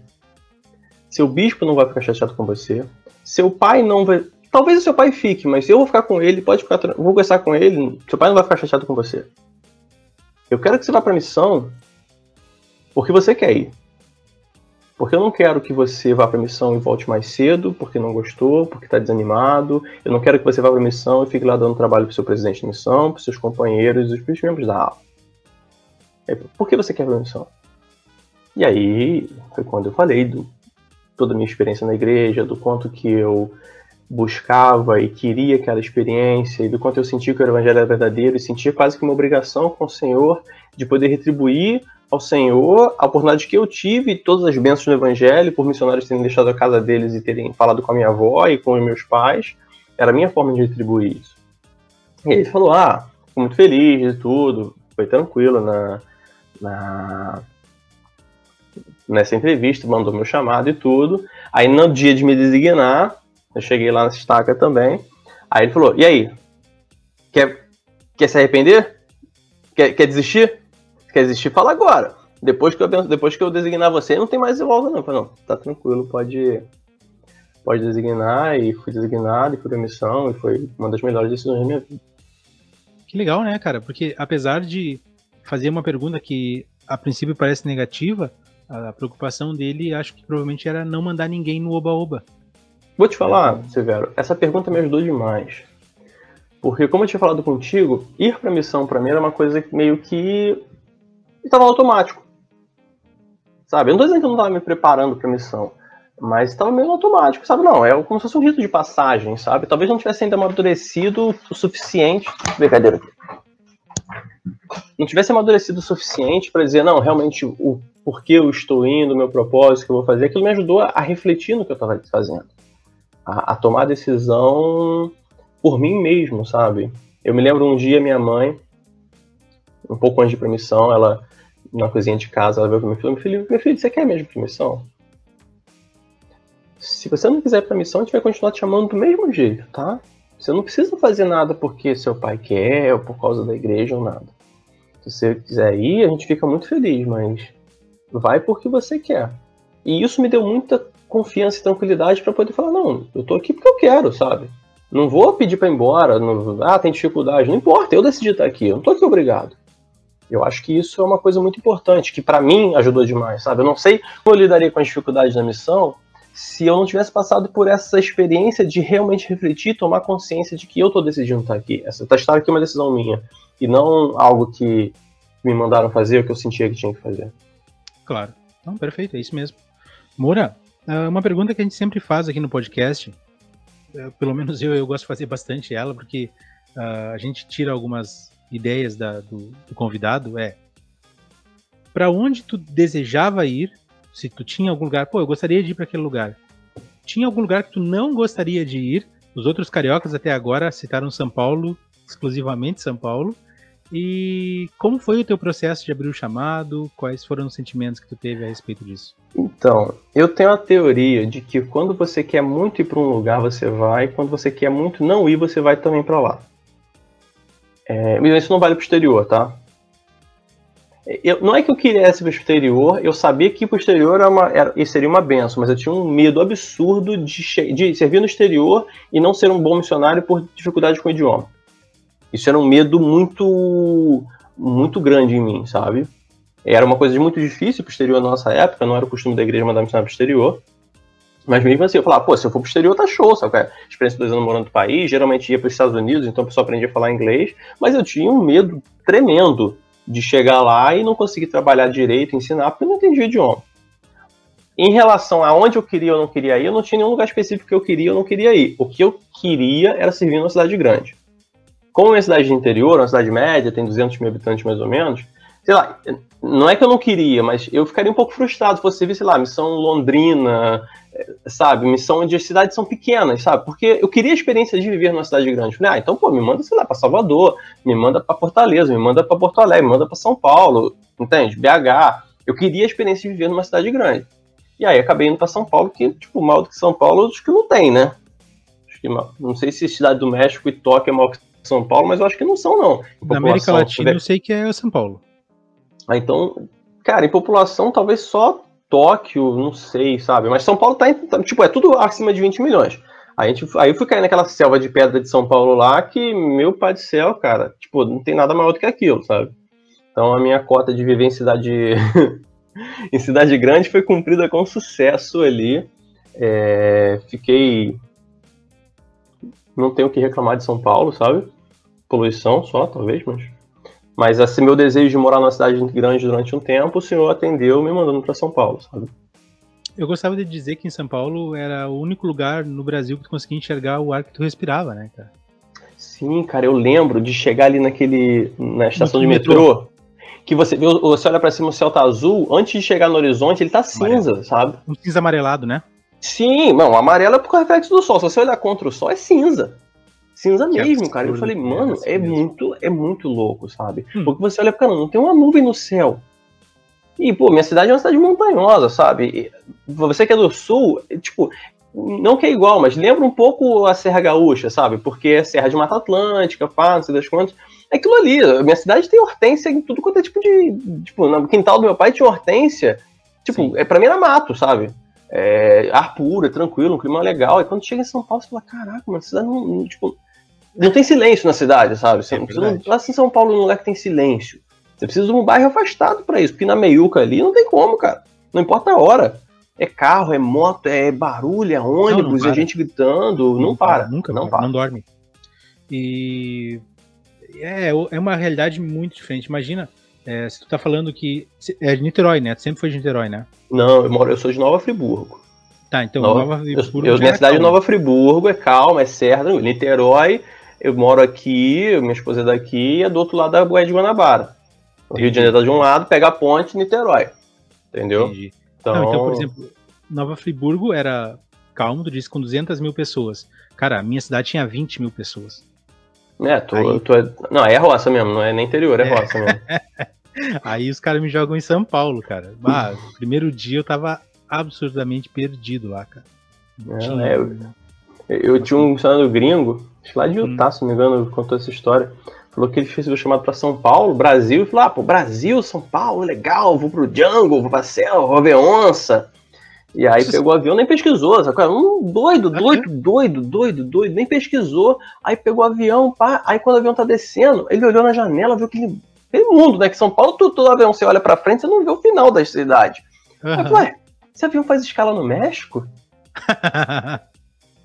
Seu bispo não vai ficar chateado com você. Seu pai não vai. Talvez o seu pai fique, mas eu vou ficar com ele, pode ficar, vou conversar com ele, seu pai não vai ficar chateado com você. Eu quero que você vá pra missão porque você quer ir. Porque eu não quero que você vá pra missão e volte mais cedo, porque não gostou, porque tá desanimado. Eu não quero que você vá pra missão e fique lá dando trabalho pro seu presidente de missão, pros seus companheiros e pros membros da aula. Por que você quer pra missão? E aí foi quando eu falei do toda a minha experiência na igreja, do quanto que eu buscava e queria aquela experiência e do quanto eu sentia que o evangelho era verdadeiro e sentia quase que uma obrigação com o Senhor de poder retribuir ao Senhor a oportunidade que eu tive todas as bênçãos do evangelho por missionários terem deixado a casa deles e terem falado com a minha avó e com os meus pais era a minha forma de retribuir isso. E ele falou ah fico muito feliz de tudo foi tranquilo na, na nessa entrevista mandou meu chamado e tudo. Aí no dia de me designar eu cheguei lá na estaca também. Aí ele falou: E aí? Quer, quer se arrepender? Quer, quer desistir? Quer desistir? Fala agora. Depois que, eu, depois que eu designar você, não tem mais volta, não. Eu falei, não, tá tranquilo, pode, pode designar. E fui designado, e fui pra missão, e foi uma das melhores decisões da minha vida. Que legal, né, cara? Porque apesar de fazer uma pergunta que a princípio parece negativa, a preocupação dele acho que provavelmente era não mandar ninguém no oba-oba. Vou te falar, Severo, essa pergunta me ajudou demais. Porque, como eu tinha falado contigo, ir pra missão pra mim era uma coisa meio que. estava automático. Sabe? Eu não tô dizendo que eu não tava me preparando pra missão. Mas estava meio automático, sabe? Não, é como se fosse um rito de passagem, sabe? Talvez não tivesse ainda amadurecido o suficiente. Brincadeira. Não tivesse amadurecido o suficiente para dizer, não, realmente o porquê eu estou indo, o meu propósito, o que eu vou fazer, aquilo me ajudou a refletir no que eu estava fazendo. A, a tomar decisão por mim mesmo, sabe? Eu me lembro um dia minha mãe, um pouco antes de permissão, ela, na cozinha de casa, ela veio com meu filho, meu filho, meu filho, você quer mesmo permissão? Se você não quiser ir pra missão, a gente vai continuar te chamando do mesmo jeito, tá? Você não precisa fazer nada porque seu pai quer, ou por causa da igreja, ou nada. Se você quiser ir, a gente fica muito feliz, mas vai porque você quer. E isso me deu muita confiança e tranquilidade para poder falar, não, eu tô aqui porque eu quero, sabe? Não vou pedir para ir embora, não, ah, tem dificuldade, não importa, eu decidi estar aqui, eu não tô aqui obrigado. Eu acho que isso é uma coisa muito importante, que para mim ajudou demais, sabe? Eu não sei como eu lidaria com as dificuldades da missão, se eu não tivesse passado por essa experiência de realmente refletir, tomar consciência de que eu estou decidindo estar aqui. Essa estar aqui é uma decisão minha e não algo que me mandaram fazer ou que eu sentia que tinha que fazer. Claro. Então, perfeito, é isso mesmo. Moura, uma pergunta que a gente sempre faz aqui no podcast, eh, pelo menos eu, eu gosto de fazer bastante ela, porque uh, a gente tira algumas ideias da, do, do convidado, é para onde tu desejava ir se tu tinha algum lugar, pô, eu gostaria de ir para aquele lugar. Tinha algum lugar que tu não gostaria de ir? Os outros cariocas até agora citaram São Paulo, exclusivamente São Paulo. E como foi o teu processo de abrir o chamado? Quais foram os sentimentos que tu teve a respeito disso? Então, eu tenho a teoria de que quando você quer muito ir para um lugar, você vai, quando você quer muito não ir, você vai também para lá. É, mas isso não vale para o exterior, tá? Eu, não é que eu queria ir para o exterior, eu sabia que ir para o exterior era uma, era, seria uma benção, mas eu tinha um medo absurdo de, de servir no exterior e não ser um bom missionário por dificuldade com o idioma. Isso era um medo muito muito grande em mim, sabe? Era uma coisa muito difícil para o exterior na nossa época, não era o costume da igreja mandar missionário para o exterior. Mas mesmo assim, eu falava, pô, se eu for pro exterior, tá show, sabe? É? Experiência de dois anos morando no país, geralmente ia para os Estados Unidos, então a pessoa aprendia a falar inglês, mas eu tinha um medo tremendo de chegar lá e não conseguir trabalhar direito, ensinar, porque eu não entendia o idioma. Em relação a onde eu queria ou não queria ir, eu não tinha nenhum lugar específico que eu queria ou não queria ir. O que eu queria era servir numa cidade grande. Como é cidade de interior, uma cidade média, tem 200 mil habitantes mais ou menos, sei lá, não é que eu não queria, mas eu ficaria um pouco frustrado se fosse, sei lá, missão Londrina, sabe, missão onde as cidades são pequenas, sabe? Porque eu queria a experiência de viver numa cidade grande. Falei, ah, então, pô, me manda, sei lá, para Salvador, me manda para Fortaleza, me manda para Porto Alegre, me manda para São Paulo, entende? BH. Eu queria a experiência de viver numa cidade grande. E aí acabei indo para São Paulo, que, tipo, mal do que São Paulo, acho que não tem, né? Acho que não sei se Cidade do México e Tóquio é mal que São Paulo, mas eu acho que não são, não. Na América Latina, eu sei que é São Paulo. Ah, então, cara, em população, talvez só Tóquio, não sei, sabe? Mas São Paulo tá, tá, tipo, é tudo acima de 20 milhões. A gente, aí eu fui cair naquela selva de pedra de São Paulo lá, que, meu pai do céu, cara, tipo, não tem nada maior do que aquilo, sabe? Então a minha cota de viver em cidade em cidade grande foi cumprida com sucesso ali. É, fiquei. Não tenho o que reclamar de São Paulo, sabe? Poluição só, talvez, mas mas assim, meu desejo de morar numa cidade grande durante um tempo, o senhor atendeu me mandando para São Paulo, sabe? Eu gostava de dizer que em São Paulo era o único lugar no Brasil que tu conseguia enxergar o ar que tu respirava, né, cara? Sim, cara, eu lembro de chegar ali naquele na estação no de metrô, metrô, que você você olha para cima o céu tá azul, antes de chegar no horizonte ele tá cinza, amarelo. sabe? Um cinza amarelado, né? Sim, não, amarelo é por reflexo do sol. Se você olhar contra o sol é cinza cinza mesmo, cara. Eu falei, mano, é, é muito, é muito louco, sabe? Hum. Porque você olha, cara, não tem uma nuvem no céu. E, pô, minha cidade é uma cidade montanhosa, sabe? E você que é do sul, tipo, não que é igual, mas lembra um pouco a Serra Gaúcha, sabe? Porque é Serra de Mata Atlântica, pá, não sei das quantas. É aquilo ali, minha cidade tem hortência em tudo quanto é tipo de. Tipo, no quintal do meu pai tinha hortência. Tipo, é, pra mim era mato, sabe? É, ar puro, é tranquilo, um clima legal. E quando chega em São Paulo, você fala, caraca, uma cidade não, tipo, não tem silêncio na cidade, sabe? Você, é você não, lá em São Paulo, num lugar que tem silêncio. Você precisa de um bairro afastado para isso, porque na meiuca ali não tem como, cara. Não importa a hora. É carro, é moto, é barulho, é ônibus, não, não é gente gritando. Não, não para, Nunca não para, para. Não dorme. E é, é uma realidade muito diferente. Imagina, é, se tu tá falando que. É de Niterói, né? Tu sempre foi de Niterói, né? Não, eu, moro, eu sou de Nova Friburgo. Tá, então Nova, Nova Friburgo. Eu, eu minha cidade é Nova Friburgo, é calma, é certa. Niterói, eu moro aqui, minha esposa é daqui, e é do outro lado da Boé de Guanabara. O Rio de Janeiro tá de um lado, pega a ponte Niterói. Entendeu? Entendi. Então... Não, então, por exemplo, Nova Friburgo era calmo, tu disse, com 200 mil pessoas. Cara, a minha cidade tinha 20 mil pessoas. É, tu, Aí... tu é... Não, é roça mesmo, não é nem interior, é, é. roça mesmo. Aí os caras me jogam em São Paulo, cara. Bah, primeiro dia eu tava absurdamente perdido lá, cara. É, tinha... eu, eu tinha um funcionário gringo, lá de Utah, hum. se não me engano, contou essa história. Falou que ele fez o chamado para São Paulo, Brasil, e falou: ah, pô, Brasil, São Paulo, legal, vou pro jungle, vou pra selva, vou ver onça. E aí Isso pegou o avião, nem pesquisou, sabe? Um doido, doido, doido, doido, doido, nem pesquisou. Aí pegou o avião, pá, aí quando o avião tá descendo, ele olhou na janela, viu aquele, aquele mundo, né? Que São Paulo, todo, todo avião você olha pra frente, você não vê o final da cidade. Uhum. Aí, ué, esse avião faz escala no México?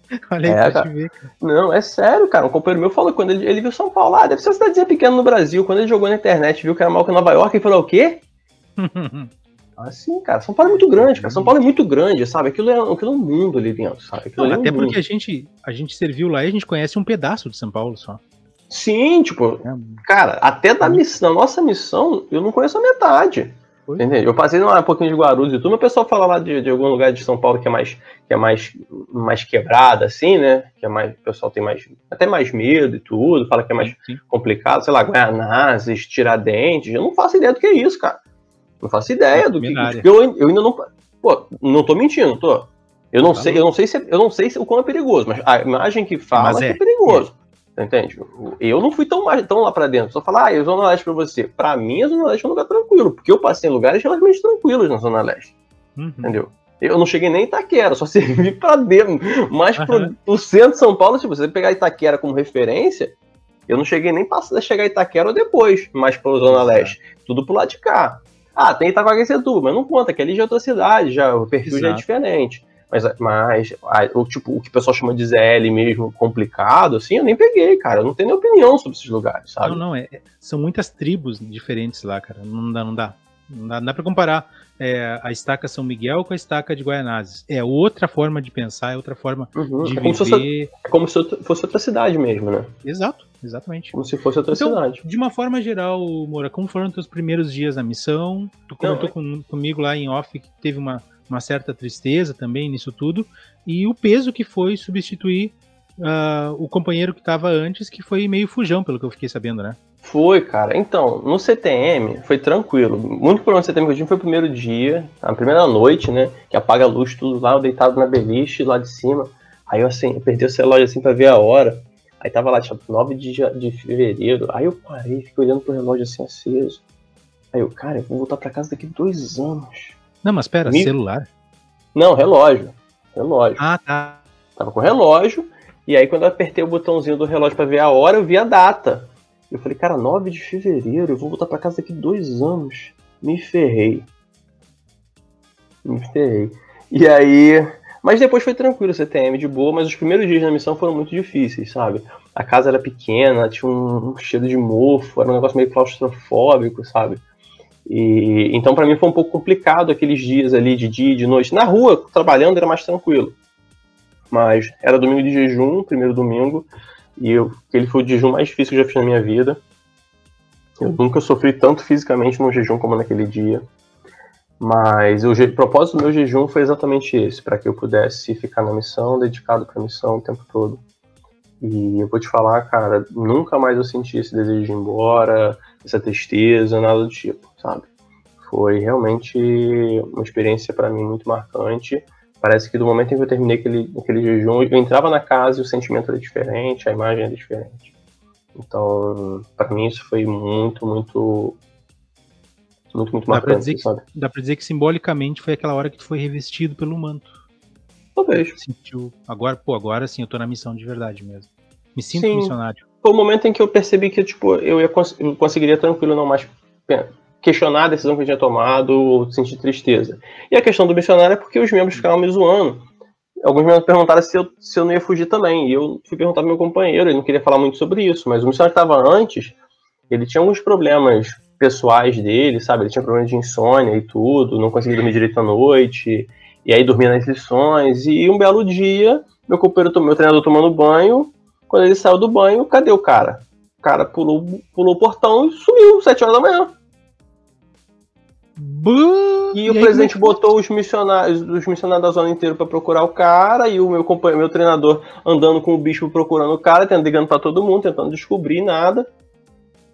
Olha aí é, te ver, cara. Não, é sério, cara. Um companheiro meu falou quando ele, ele viu São Paulo, ah, deve ser uma cidadezinha pequena no Brasil. Quando ele jogou na internet, viu que era maior que Nova York, ele falou, o quê? Assim, cara, São Paulo é muito grande, cara. São Paulo é muito grande, sabe? Aquilo é, aquilo é um mundo ali dentro, sabe? Não, é até porque a gente, a gente serviu lá e a gente conhece um pedaço de São Paulo só. Sim, tipo, é. cara, até da missão, da nossa missão, eu não conheço a metade. Entendeu? Eu passei um pouquinho de Guarulhos e tudo, mas o pessoal fala lá de, de algum lugar de São Paulo que é mais que é mais, mais quebrada, assim, né? Que é mais, o pessoal tem mais até mais medo e tudo, fala que é mais Sim. complicado, sei lá, Guaianazes, Tiradentes. Eu não faço ideia do que é isso, cara. Não faço ideia do que. Eu, eu ainda não. Pô, não tô mentindo, tô. Eu não tá sei, eu não sei se eu não sei se o quão é perigoso, mas a imagem que fala é, é, perigoso. Entende? Eu não fui tão, tão lá para dentro. Só falar, ah, eu Zona Leste para você. Para mim, a Zona Leste é um lugar tranquilo, porque eu passei em lugares relativamente tranquilos na Zona Leste. Uhum. Entendeu? Eu não cheguei nem em Itaquera, só servi para dentro. Mas uhum. pro, pro centro de São Paulo, se você pegar Itaquera como referência, eu não cheguei nem a chegar a Itaquera depois, mais pra Zona Leste. Tudo pro lado de cá. Ah, tem Itaquaquecetuba, mas não conta, que ali já é outra cidade, já, o perfil Exato. já é diferente. Mas, mas o, tipo, o que o pessoal chama de ZL mesmo complicado, assim, eu nem peguei, cara. Eu não tenho nem opinião sobre esses lugares, sabe? Não, não, é, são muitas tribos diferentes lá, cara. Não dá, não dá. Não dá, não dá pra comparar é, a estaca São Miguel com a estaca de Guaianazes. É outra forma de pensar, é outra forma uhum. de é como viver. é como se fosse outra cidade mesmo, né? Exato, exatamente. Como se fosse outra então, cidade. De uma forma geral, Moura, como foram os teus primeiros dias na missão? Tu comentou não, é... com, comigo lá em off que teve uma uma certa tristeza também nisso tudo, e o peso que foi substituir uh, o companheiro que estava antes, que foi meio fujão, pelo que eu fiquei sabendo, né? Foi, cara. Então, no CTM foi tranquilo. Muito problema no CTM que eu tive foi o primeiro dia, a primeira noite, né? Que apaga a luz tudo lá, eu deitado na beliche lá de cima. Aí eu assim, eu perdi o relógio assim pra ver a hora. Aí tava lá, tipo, 9 de, de fevereiro. Aí eu parei, fiquei olhando pro relógio assim aceso. Aí eu, cara, eu vou voltar pra casa daqui dois anos. Não, mas pera, celular? Não, relógio. Relógio. Ah, tá. Tava com relógio, e aí quando eu apertei o botãozinho do relógio para ver a hora, eu vi a data. Eu falei, cara, 9 de fevereiro, eu vou voltar para casa daqui dois anos. Me ferrei. Me ferrei. E aí. Mas depois foi tranquilo o CTM de boa, mas os primeiros dias na missão foram muito difíceis, sabe? A casa era pequena, tinha um, um cheiro de mofo, era um negócio meio claustrofóbico, sabe? E, então, para mim, foi um pouco complicado aqueles dias ali de dia e de noite. Na rua, trabalhando, era mais tranquilo. Mas era domingo de jejum, primeiro domingo, e eu, ele foi o jejum mais difícil que eu já fiz na minha vida. Eu nunca sofri tanto fisicamente no jejum como naquele dia. Mas o, o propósito do meu jejum foi exatamente esse, para que eu pudesse ficar na missão, dedicado para a missão o tempo todo. E eu vou te falar, cara, nunca mais eu senti esse desejo de ir embora, essa tristeza, nada do tipo, sabe? Foi realmente uma experiência para mim muito marcante. Parece que do momento em que eu terminei aquele, aquele jejum, eu entrava na casa e o sentimento era diferente, a imagem era diferente. Então, para mim isso foi muito, muito muito, muito marcante, dá pra, dizer que, dá pra dizer que simbolicamente foi aquela hora que tu foi revestido pelo manto. Talvez. Sentiu. Agora, pô, agora sim eu tô na missão de verdade mesmo. Me sinto sim. missionário foi o momento em que eu percebi que tipo, eu, ia cons eu conseguiria tranquilo não mais questionar a decisão que eu tinha tomado sentir tristeza. E a questão do missionário é porque os membros ficavam me zoando. alguns me perguntaram se eu, se eu não ia fugir também. E eu fui perguntar pro meu companheiro, ele não queria falar muito sobre isso, mas o missionário que estava antes, ele tinha alguns problemas pessoais dele, sabe? Ele tinha problemas de insônia e tudo, não conseguia dormir direito à noite, e aí dormia nas lições. E um belo dia, meu companheiro, meu treinador tomando banho, quando ele saiu do banho, cadê o cara? O cara pulou, pulou o portão e sumiu, sete horas da manhã. E, e o presidente botou os missionários, os missionários da zona inteira para procurar o cara, e o meu companheiro, meu treinador andando com o bicho procurando o cara, tentando ligando para todo mundo, tentando descobrir nada.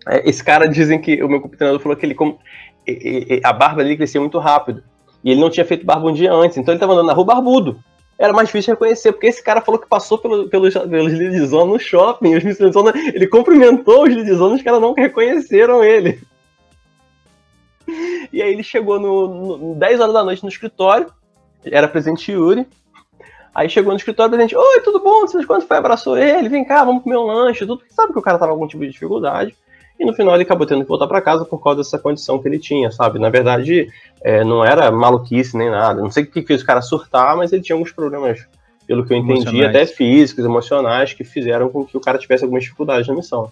É, esse cara dizem que o meu treinador falou que ele a barba dele crescia muito rápido. E ele não tinha feito barba um dia antes, então ele estava andando na rua barbudo. Era mais difícil reconhecer, porque esse cara falou que passou pelo, pelos, pelos no shopping. Os Lidizona, ele cumprimentou os Lidizona, os caras não reconheceram ele. E aí ele chegou no, no 10 horas da noite no escritório, era presente Yuri. Aí chegou no escritório, presente, oi, tudo bom? Vocês quando foi? Abraçou ele, vem cá, vamos comer um lanche, tudo. Sabe que o cara tava com algum tipo de dificuldade. E no final ele acabou tendo que voltar para casa por causa dessa condição que ele tinha, sabe? Na verdade, é, não era maluquice nem nada. Não sei o que fez o cara surtar, mas ele tinha alguns problemas, pelo que eu entendi, até físicos, emocionais, que fizeram com que o cara tivesse algumas dificuldades na missão.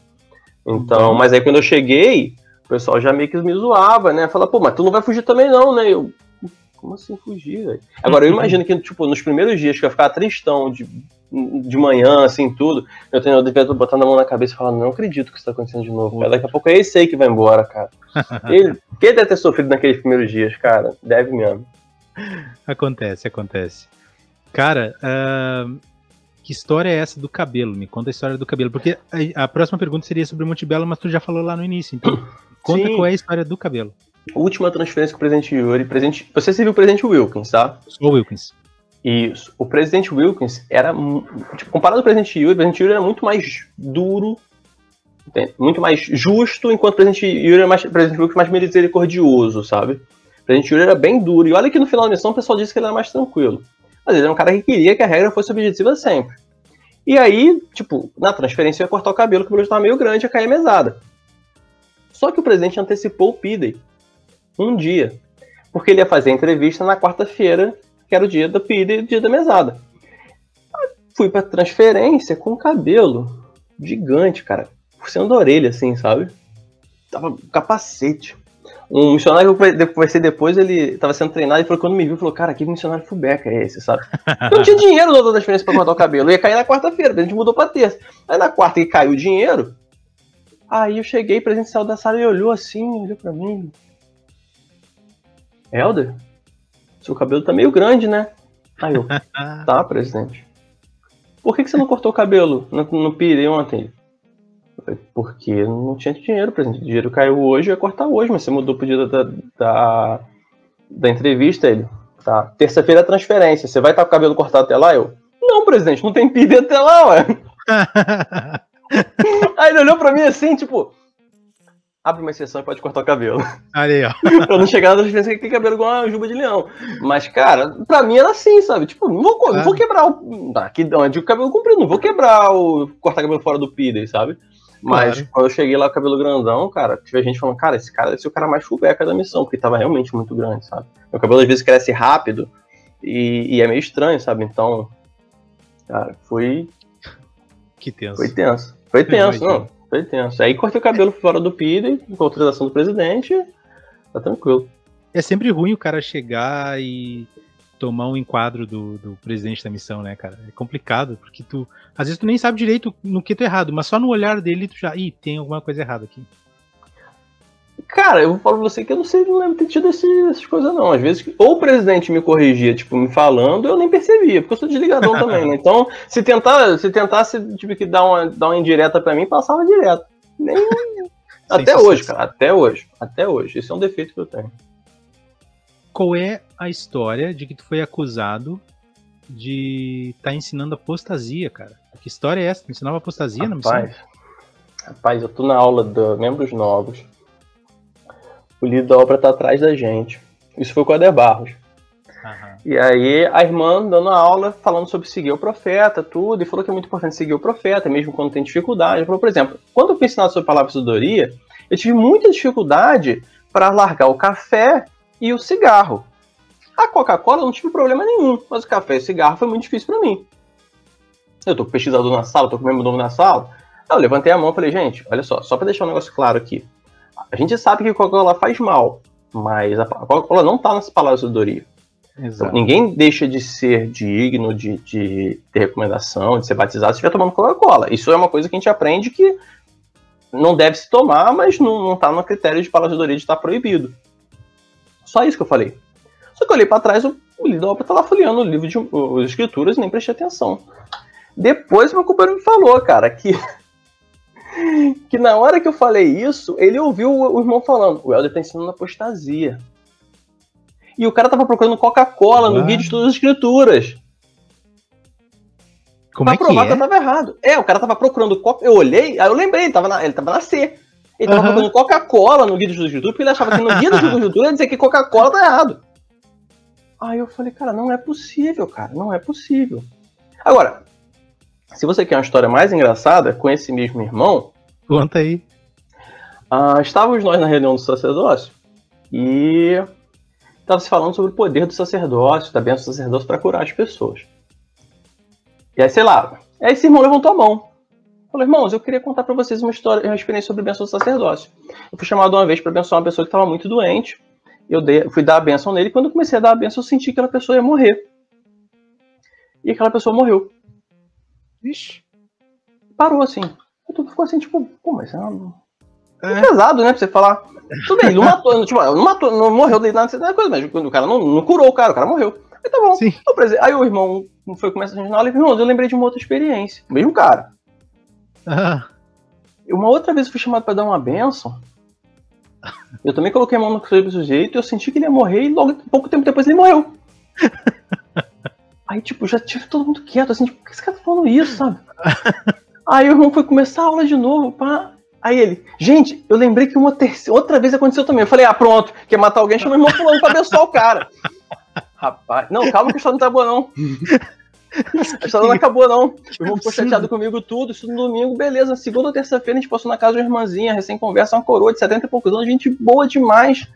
Então, uhum. mas aí quando eu cheguei, o pessoal já meio que me zoava, né? Fala, pô, mas tu não vai fugir também não, né? Eu, como assim fugir, velho? Agora, eu imagino que, tipo, nos primeiros dias que eu ficar tristão de, de manhã, assim, tudo, eu tenho devia botando a mão na cabeça e falando, não acredito que isso tá acontecendo de novo. Mas daqui a pouco é esse aí que vai embora, cara. ele, que deve ter sofrido naqueles primeiros dias, cara? Deve mesmo. Acontece, acontece. Cara, uh, que história é essa do cabelo? Me conta a história do cabelo. Porque a, a próxima pergunta seria sobre Montebello, mas tu já falou lá no início, então. Conta Sim. qual é a história do cabelo. Última transferência com o presidente Yuri. Presidente, você se viu o presidente Wilkins, tá? Sou o Wilkins. Isso. O presidente Wilkins era. Tipo, comparado ao presidente Yuri, o presidente Yuri era muito mais duro, muito mais justo, enquanto o presidente Yuri era mais, o presidente Wilkins mais misericordioso, sabe? O presidente Yuri era bem duro. E olha que no final da missão o pessoal disse que ele era mais tranquilo. Mas ele era um cara que queria que a regra fosse objetiva sempre. E aí, tipo, na transferência ia cortar o cabelo, que o cabelo estava meio grande, ia cair a mesada. Só que o presidente antecipou o Pidey um dia, porque ele ia fazer a entrevista na quarta-feira, que era o dia do o dia da mesada. Fui pra transferência com cabelo gigante, cara, sendo a orelha, assim, sabe? Tava capacete. Um missionário que eu conversei depois, ele tava sendo treinado e falou, quando me viu, falou, cara, que missionário fubeca é esse, sabe? Eu não tinha dinheiro na outra transferência pra cortar o cabelo. Ia cair na quarta-feira, a gente mudou pra terça. Aí na quarta que caiu o dinheiro, Aí eu cheguei presencial da sala e olhou assim, olhou pra mim. Helder, seu cabelo tá meio grande, né? Aí eu, tá, presidente. Por que, que você não cortou o cabelo no, no Pire ontem? Falei, porque não tinha dinheiro, presidente. O dinheiro caiu hoje, eu ia cortar hoje, mas você mudou pro dia da, da, da entrevista, ele. Tá. Terça-feira é transferência. Você vai estar com o cabelo cortado até lá? Eu. Não, presidente, não tem PID até lá, ué. Aí ele olhou pra mim assim, tipo. Abre uma exceção e pode cortar o cabelo. aí, ó. pra não chegar na diferença que tem cabelo igual uma juba de leão. Mas, cara, pra mim era assim, sabe? Tipo, não vou, não vou quebrar o. Tá, aqui onde o cabelo comprido, não vou quebrar o. cortar cabelo fora do pide, sabe? Mas claro. quando eu cheguei lá com o cabelo grandão, cara, tive gente falando, cara, esse cara deve ser o cara mais fubeca da missão, porque tava realmente muito grande, sabe? Meu cabelo às vezes cresce rápido e, e é meio estranho, sabe? Então, cara, foi. Que tenso. Foi tenso. Foi tenso, não. Foi tenso. Aí cortei o cabelo fora do PID, com autorização do presidente, tá tranquilo. É sempre ruim o cara chegar e tomar um enquadro do, do presidente da missão, né, cara? É complicado, porque tu. Às vezes tu nem sabe direito no que tu é errado, mas só no olhar dele tu já. Ih, tem alguma coisa errada aqui. Cara, eu vou falar pra você que eu não sei, não lembro ter tido esse, essas coisas, não. Às vezes, ou o presidente me corrigia, tipo, me falando, eu nem percebia, porque eu sou desligadão também, né? Então, se tentar, se tentasse, tipo, que dar uma, dar uma indireta pra mim, passava direto. Nem. até hoje, cara, até hoje. Até hoje. Esse é um defeito que eu tenho. Qual é a história de que tu foi acusado de estar tá ensinando apostasia, cara? Que história é essa? Tu ensinava apostasia rapaz, missão? Rapaz, eu tô na aula de membros novos o líder da obra tá atrás da gente. Isso foi com o Ader Barros. Uhum. E aí a irmã dando aula, falando sobre seguir o profeta, tudo, e falou que é muito importante seguir o profeta, mesmo quando tem dificuldade. Falou, por exemplo, quando eu fui ensinar sobre palavra sabedoria, eu tive muita dificuldade para largar o café e o cigarro. A Coca-Cola não tive problema nenhum, mas o café e o cigarro foi muito difícil para mim. Eu tô com pesquisador na sala, tô com membro novo na sala. Aí eu levantei a mão e falei, gente, olha só, só para deixar um negócio claro aqui. A gente sabe que Coca-Cola faz mal, mas a Coca-Cola não tá nessa palavra de sabedoria. Então, ninguém deixa de ser digno de, de, ter recomendação, de ser batizado se estiver tomando Coca-Cola. Isso é uma coisa que a gente aprende que não deve se tomar, mas não, não tá no critério de palavra de estar tá proibido. Só isso que eu falei. Só que eu olhei para trás, o, o líder tá lá folheando o livro de as escrituras e nem prestei atenção. Depois meu companheiro me falou, cara, que que na hora que eu falei isso, ele ouviu o, irmão falando, o Helder tá ensinando apostasia. E o cara tava procurando Coca-Cola no guia de todas as escrituras. Como pra é provar que, é? que eu tava errado. É, o cara tava procurando Coca. Eu olhei, aí eu lembrei, ele tava na, ele tava na C. Ele tava uhum. procurando Coca-Cola no guia de todas as escrituras, porque ele achava que no guia de todas as escrituras ia dizer que Coca-Cola tá errado. Aí eu falei, cara, não é possível, cara, não é possível. Agora, se você quer uma história mais engraçada com esse mesmo irmão. Conta aí. Uh, estávamos nós na reunião do sacerdócio e estava se falando sobre o poder do sacerdócio, da bênção do sacerdócio para curar as pessoas. E aí, sei lá, aí esse irmão levantou a mão. Falou, irmãos, eu queria contar para vocês uma história, uma experiência sobre a bênção do sacerdócio. Eu fui chamado uma vez para abençoar uma pessoa que estava muito doente. Eu dei, fui dar a bênção nele. E quando eu comecei a dar a bênção, eu senti que aquela pessoa ia morrer. E aquela pessoa morreu. Vixe. Parou assim. Tudo ficou assim, tipo, pô, mas é, uma... é. pesado, né? Pra você falar. Tudo bem, não matou, tipo, não matou, não morreu de nada, coisa, mas o cara não, não curou o cara, o cara morreu. Aí tá bom. Sim. Aí o irmão foi começar a gente na aula e irmão, eu lembrei de uma outra experiência. O mesmo cara. Ah. Uma outra vez eu fui chamado pra dar uma benção. Eu também coloquei a mão no sujeito, eu senti que ele ia morrer e logo pouco tempo depois ele morreu. Aí, tipo, já tive todo mundo quieto, assim, tipo, por que esse cara tá falando isso, sabe? Aí o irmão foi começar a aula de novo, pá. Aí ele, gente, eu lembrei que uma terceira, outra vez aconteceu também. Eu falei, ah, pronto, quer matar alguém, chama o irmão fulano pra abençoar o cara. Rapaz, não, calma que a história não tá boa, não. A história não acabou, não. O irmão ficou chateado comigo tudo, isso no domingo, beleza. Segunda ou terça-feira a gente passou na casa de uma irmãzinha, recém-conversa, uma coroa de 70 e poucos anos, gente boa demais.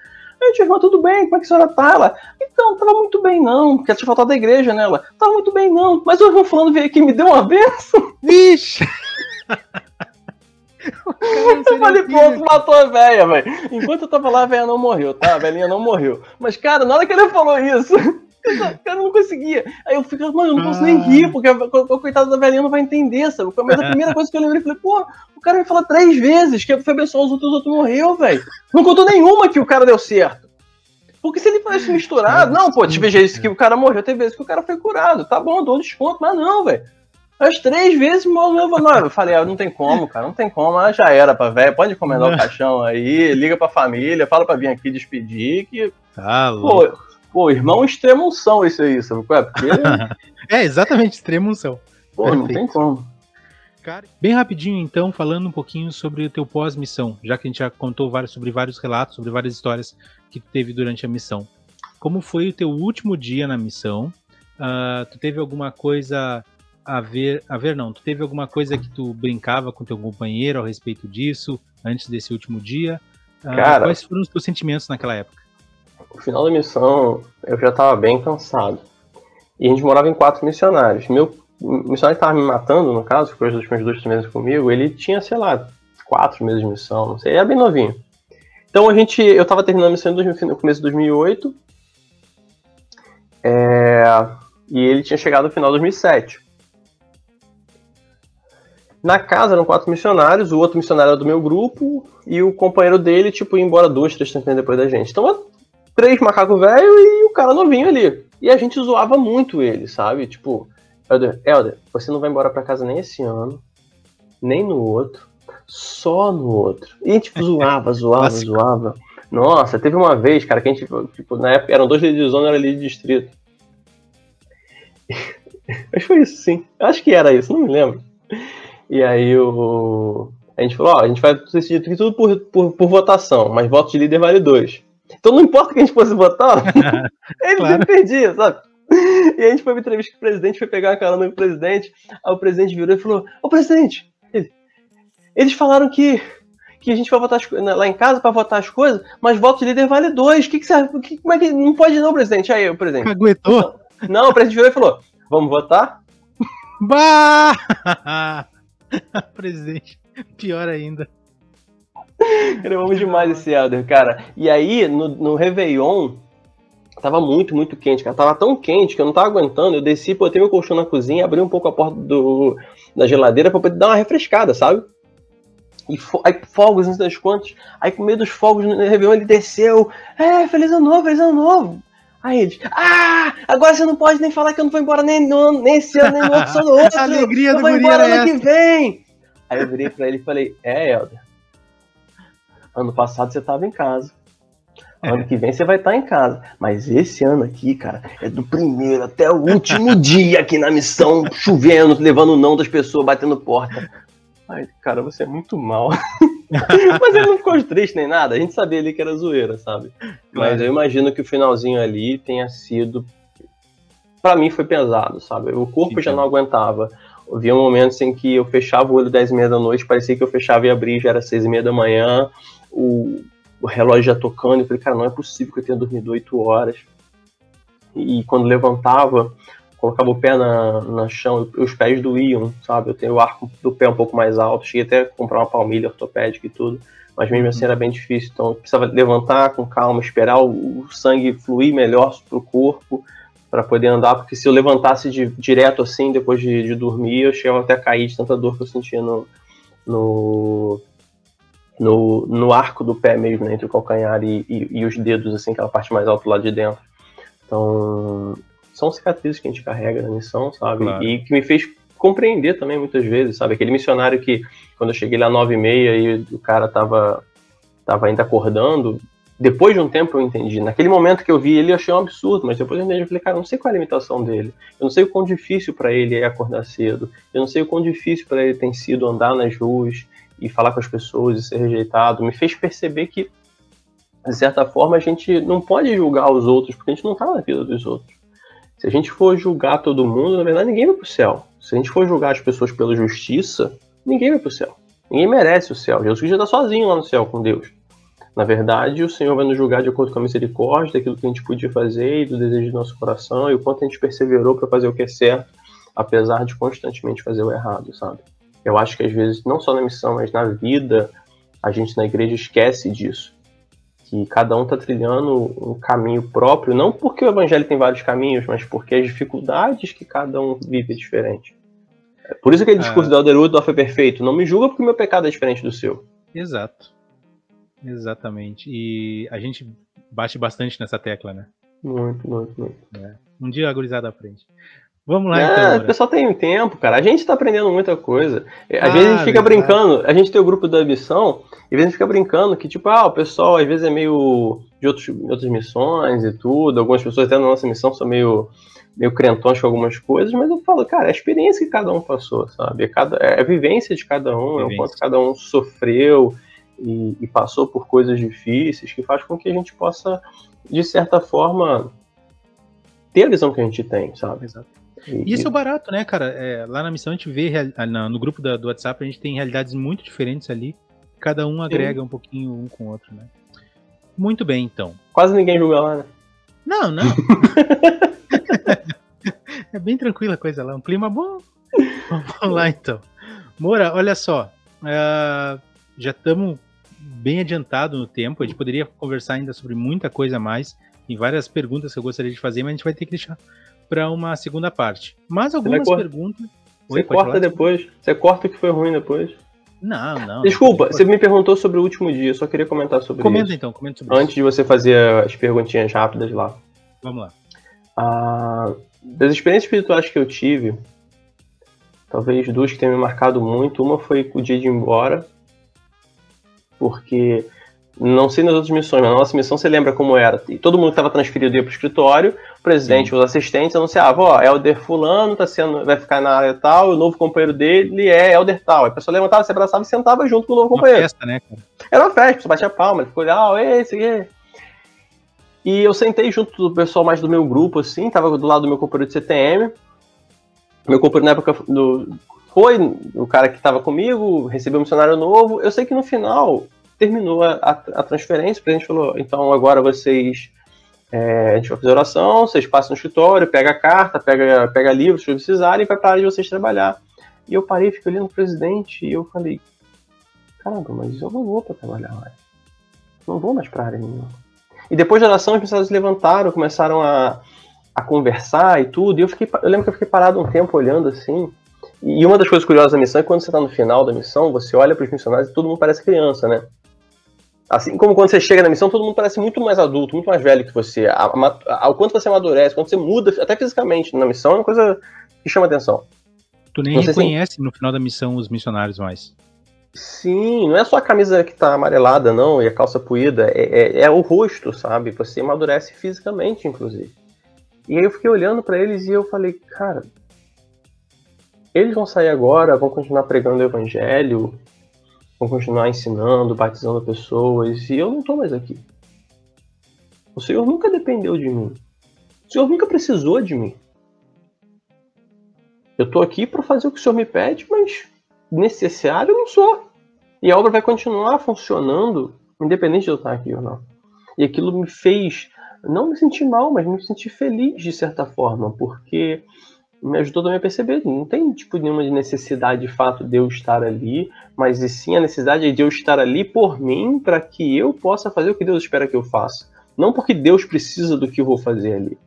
Aí, tia irmã, tudo bem? Como é que a senhora tá? Ela, então, tava muito bem não, porque ela tinha faltado da igreja, né? Ela, tava muito bem não, mas o irmão fulano veio aqui e me deu uma benção. Vixe! eu falei, pronto, matou a velha, velho. Enquanto eu tava lá, a velha não morreu, tá? A velhinha não morreu. Mas, cara, na hora que ele falou isso, eu não conseguia. Aí eu fico, mano, eu não posso nem ah. rir, porque o coitado da velhinha não vai entender, sabe? Mas a primeira coisa que eu lembrei, falei, pô, o cara me fala três vezes que foi abençoar os outros, os outros morreu, velho. Não contou nenhuma que o cara deu certo. Porque se ele tivesse misturado, não, pô, tive vezes que o cara morreu, teve vezes que o cara foi curado. Tá bom, dou desconto, mas não, velho. As três vezes morreu. Não, eu falei, ah, não tem como, cara, não tem como. Ah, já era pra velho, pode encomendar o caixão aí, liga pra família, fala pra vir aqui despedir, que. Tá pô, pô, irmão extremo unção isso aí, sabe? Porque... é, exatamente, extremo unção. Pô, Perfeito. não tem como. Cara, bem rapidinho então, falando um pouquinho sobre o teu pós-missão, já que a gente já contou vários, sobre vários relatos, sobre várias histórias que tu teve durante a missão. Como foi o teu último dia na missão? Uh, tu teve alguma coisa a ver, a ver não, tu teve alguma coisa que tu brincava com teu companheiro a respeito disso, antes desse último dia? Uh, Cara, quais foram os teus sentimentos naquela época? No final da missão, eu já estava bem cansado. E a gente morava em quatro missionários. Meu o missionário que tava me matando, no caso, foi os últimos dois meses comigo, ele tinha, sei lá, quatro meses de missão, não sei, era bem novinho. Então a gente, eu tava terminando a missão no começo de 2008, é, e ele tinha chegado no final de 2007. Na casa eram quatro missionários, o outro missionário era do meu grupo, e o companheiro dele, tipo, ia embora duas, três tempo depois da gente. Então, três macacos velho e o cara novinho ali. E a gente zoava muito ele, sabe? Tipo, Elder, Elder, você não vai embora para casa nem esse ano, nem no outro, só no outro. E a gente tipo, zoava, zoava, zoava. Nossa, teve uma vez, cara, que a gente, tipo, na época eram dois líderes de zona, era líder de distrito. Mas foi isso, sim. Acho que era isso, não me lembro. E aí o. A gente falou, ó, a gente vai decidir tudo por, por, por votação, mas voto de líder vale dois. Então não importa que a gente fosse votar, ele claro. perdia, sabe? E a gente foi uma entrevista com o presidente, foi pegar a carona com o presidente. Aí o presidente virou e falou: Ô presidente, eles falaram que, que a gente vai votar as, lá em casa para votar as coisas, mas voto de líder vale dois. Que que você, que, como é que não pode não, presidente? Aí, o presidente. Aguentou? Não, o presidente virou e falou: vamos votar? Bah! presidente, pior ainda. Eu amo demais esse Elder, cara. E aí, no, no Réveillon, tava muito, muito quente, cara. Tava tão quente que eu não tava aguentando. Eu desci, botei meu colchão na cozinha, abri um pouco a porta do, da geladeira pra poder dar uma refrescada, sabe? E fo aí fogos, não sei das quantas. Aí, com meio dos fogos no Réveillon, ele desceu. É, feliz ano novo, feliz ano novo. Aí ele, ah, agora você não pode nem falar que eu não vou embora nem, no, nem esse ano, nem no outro, só no outro. A alegria eu do vou embora era ano que vem. Aí eu virei pra ele e falei, é, Helder, ano passado você tava em casa. Ano que vem você vai estar em casa. Mas esse ano aqui, cara, é do primeiro até o último dia aqui na missão, chovendo, levando o não das pessoas, batendo porta. Ai, cara, você é muito mal. Mas ele não ficou triste nem nada, a gente sabia ali que era zoeira, sabe? Mas eu imagino que o finalzinho ali tenha sido. Pra mim foi pesado, sabe? O corpo Sim, já cara. não aguentava. Havia momentos em que eu fechava o olho 10 e meia da noite, parecia que eu fechava e abria já era 6 e meia da manhã, o, o relógio já tocando. Eu falei, cara, não é possível que eu tenha dormido 8 horas. E quando levantava, colocava o pé na, na chão, os pés doíam, sabe? Eu tenho o arco do pé um pouco mais alto, cheguei até a comprar uma palmilha ortopédica e tudo, mas mesmo assim era bem difícil. Então eu precisava levantar com calma, esperar o, o sangue fluir melhor pro corpo para poder andar, porque se eu levantasse de, direto assim, depois de, de dormir, eu chegava até a cair de tanta dor que eu sentia no, no, no, no arco do pé mesmo, né, entre o calcanhar e, e, e os dedos, assim, aquela parte mais alta lá de dentro. Então, são cicatrizes que a gente carrega na missão, sabe? Claro. E que me fez compreender também muitas vezes, sabe? Aquele missionário que, quando eu cheguei lá nove e meia e o cara tava, tava ainda acordando, depois de um tempo eu entendi. Naquele momento que eu vi ele, eu achei um absurdo, mas depois eu entendi. Eu falei, cara, eu não sei qual é a limitação dele. Eu não sei o quão difícil para ele é acordar cedo. Eu não sei o quão difícil para ele tem sido andar nas ruas e falar com as pessoas e ser rejeitado. Me fez perceber que, de certa forma, a gente não pode julgar os outros, porque a gente não tá na vida dos outros. Se a gente for julgar todo mundo, na verdade, ninguém vai pro céu. Se a gente for julgar as pessoas pela justiça, ninguém vai pro céu. Ninguém merece o céu. Jesus já está sozinho lá no céu com Deus. Na verdade, o Senhor vai nos julgar de acordo com a misericórdia, daquilo que a gente podia fazer e do desejo do nosso coração e o quanto a gente perseverou para fazer o que é certo, apesar de constantemente fazer o errado, sabe? Eu acho que às vezes, não só na missão, mas na vida, a gente na igreja esquece disso. Que cada um está trilhando um caminho próprio, não porque o evangelho tem vários caminhos, mas porque as dificuldades que cada um vive é diferente. Por isso aquele discurso do Woodruff é perfeito. Não me julga porque o meu pecado é diferente do seu. Exato. Exatamente. E a gente bate bastante nessa tecla, né? Muito, muito, muito. Um dia a gurizada aprende. Vamos lá, É, então. o pessoal tem tempo, cara. A gente tá aprendendo muita coisa. Às Ah, vezes a gente fica verdade. brincando, a gente tem o grupo da missão, e às vezes a gente fica brincando que, tipo, ah, o pessoal às vezes é meio de outros, outras missões e tudo. Algumas pessoas até na nossa missão são meio, meio crentões com algumas coisas, mas eu falo, cara, é a experiência que cada um passou, sabe? É, cada, é a vivência de cada um, é o Vivência. quanto cada um sofreu e, e passou por coisas difíceis que faz com que a gente possa, de certa forma, ter a visão que a gente tem, sabe? Exato. E- isso é o barato, né, cara? É, lá na missão a gente vê, ah, no grupo do WhatsApp, a gente tem realidades muito diferentes ali. Cada um agrega um pouquinho um com o outro, né? Muito bem, então. Quase ninguém julga lá, né? Não, não. é bem tranquila a coisa lá, um clima bom. Vamos lá, então. Moura, olha só. ah, já estamos bem adiantado no tempo. A gente poderia conversar ainda sobre muita coisa a mais. Tem várias perguntas que eu gostaria de fazer, mas a gente vai ter que deixar para uma segunda parte. Mas algumas cor- perguntas. Você Oi, pode corta falar? depois. Você corta o que foi ruim depois. Não, não. Desculpa, não. você me perguntou sobre o último dia. Eu só queria comentar sobre Comenta isso. então, comenta sobre Antes isso. de você fazer as perguntinhas rápidas lá. Vamos lá. Ah, das experiências espirituais que eu tive, talvez duas que tenham me marcado muito. Uma foi o dia de ir embora, porque não sei nas outras missões, mas na nossa missão você lembra como era. E todo mundo que estava transferido ia para o escritório, o presidente, os assistentes anunciavam, ó, Helder fulano tá sendo, vai ficar na área tal, e o novo companheiro dele é Helder tal. Aí a pessoa levantava, se abraçava e sentava junto com o novo Uma companheiro. festa, né, cara? Era uma festa, você batia palma, ele ficou legal, esse aqui. E eu sentei junto do pessoal mais do meu grupo, assim, tava do lado do meu companheiro de CTM. Meu companheiro na época do, foi o cara que estava comigo, recebeu um missionário novo. Eu sei que no final terminou a, a, a transferência, o presidente falou: então agora vocês. É, a gente vai fazer oração, vocês passam no escritório, pega a carta, pega, pega livros se precisarem e vai para a área de vocês trabalhar. E eu parei, fiquei olhando o presidente e eu falei: caramba, mas eu não vou para trabalhar mais. Não vou mais para área nenhuma. E depois da oração, as pessoas se levantaram, começaram a, a conversar e tudo. E eu, fiquei, eu lembro que eu fiquei parado um tempo olhando assim. E uma das coisas curiosas da missão é que quando você está no final da missão, você olha para os missionários e todo mundo parece criança, né? Assim como quando você chega na missão, todo mundo parece muito mais adulto, muito mais velho que você. Ao quanto você amadurece, quando você muda, até fisicamente na missão, é uma coisa que chama atenção. Tu nem reconhece se... no final da missão os missionários mais. Sim, não é só a camisa que tá amarelada, não, e a calça puída, é, é, é o rosto, sabe? Você amadurece fisicamente, inclusive. E aí eu fiquei olhando para eles e eu falei, cara, eles vão sair agora, vão continuar pregando o evangelho, vão continuar ensinando, batizando pessoas, e eu não tô mais aqui. O Senhor nunca dependeu de mim. O Senhor nunca precisou de mim. Eu tô aqui para fazer o que o Senhor me pede, mas necessário, eu não sou. E a obra vai continuar funcionando, independente de eu estar aqui ou não. E aquilo me fez não me sentir mal, mas me sentir feliz de certa forma, porque me ajudou também a perceber, não tem tipo nenhuma necessidade de fato de eu estar ali, mas e sim a necessidade de eu estar ali por mim para que eu possa fazer o que Deus espera que eu faça. Não porque Deus precisa do que eu vou fazer ali.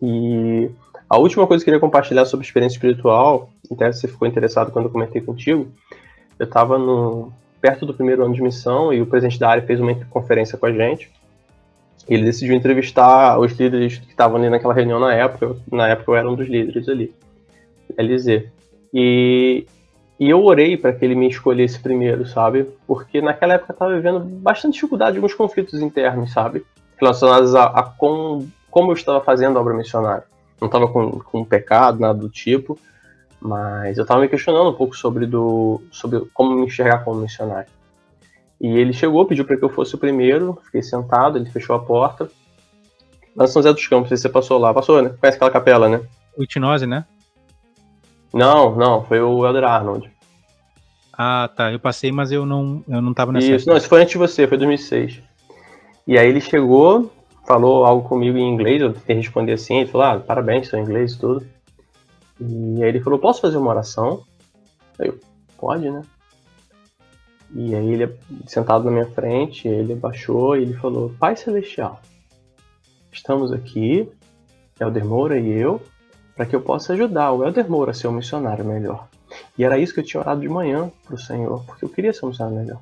E a última coisa que eu queria compartilhar sobre experiência espiritual, até você ficou interessado quando eu comentei contigo, eu estava perto do primeiro ano de missão e o presidente da área fez uma conferência com a gente. Ele decidiu entrevistar os líderes que estavam ali naquela reunião na época. Na época eu era um dos líderes ali, LZ. E, e eu orei para que ele me escolhesse primeiro, sabe? Porque naquela época eu estava vivendo bastante dificuldade, alguns conflitos internos, sabe? Relacionados a, a com, como eu estava fazendo a obra missionária não estava com, com pecado, nada do tipo, mas eu estava me questionando um pouco sobre, do, sobre como me enxergar como missionário. E ele chegou, pediu para que eu fosse o primeiro, fiquei sentado, ele fechou a porta. Lá São José dos Campos, você passou lá, passou, né? Conhece aquela capela, né? O Itinose, né? Não, não, foi o Elder Arnold. Ah, tá, eu passei, mas eu não, eu não tava nessa. Isso, época. não, isso foi antes de você, foi 2006. E aí ele chegou, falou algo comigo em inglês, eu tentei responder assim, ele falou, ah, parabéns, seu inglês e tudo. E aí ele falou, posso fazer uma oração? Aí eu, pode, né? E aí ele, sentado na minha frente, ele abaixou e ele falou, Pai Celestial, estamos aqui, Helder Moura e eu, para que eu possa ajudar o Helder Moura a ser um missionário melhor. E era isso que eu tinha orado de manhã para o Senhor, porque eu queria ser um missionário melhor.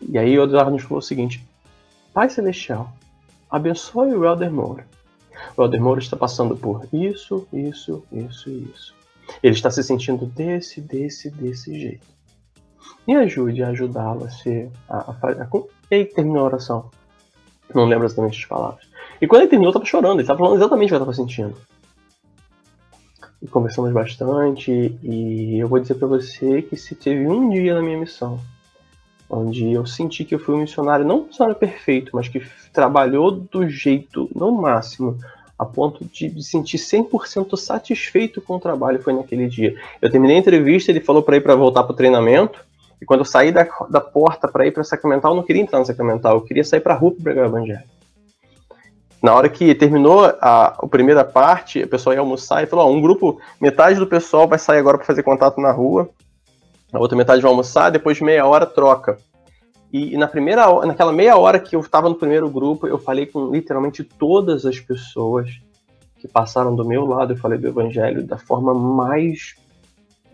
E aí o Eduardo nos falou o seguinte, Pai Celestial, abençoe o Elder Moura. O Elder Moura está passando por isso, isso, isso e isso. Ele está se sentindo desse, desse, desse jeito. Me ajude a ajudá-lo a ser. A, a, e aí terminou a oração. Não lembro exatamente as palavras. E quando ele terminou, eu estava chorando. Ele estava falando exatamente o que eu estava sentindo. E conversamos bastante. E eu vou dizer para você que se teve um dia na minha missão onde eu senti que eu fui um missionário, não um missionário perfeito, mas que trabalhou do jeito no máximo, a ponto de me sentir 100% satisfeito com o trabalho, foi naquele dia. Eu terminei a entrevista, ele falou para ir para voltar para o treinamento, e quando eu saí da, da porta para ir para Sacramental, eu não queria entrar no Sacramental, eu queria sair para a rua para pregar o evangelho. Na hora que terminou a, a primeira parte, o pessoal ia almoçar e falou: ó, um grupo, metade do pessoal vai sair agora para fazer contato na rua, a outra metade vai almoçar, depois de meia hora troca. E, e na primeira naquela meia hora que eu estava no primeiro grupo, eu falei com literalmente todas as pessoas que passaram do meu lado, eu falei do evangelho da forma mais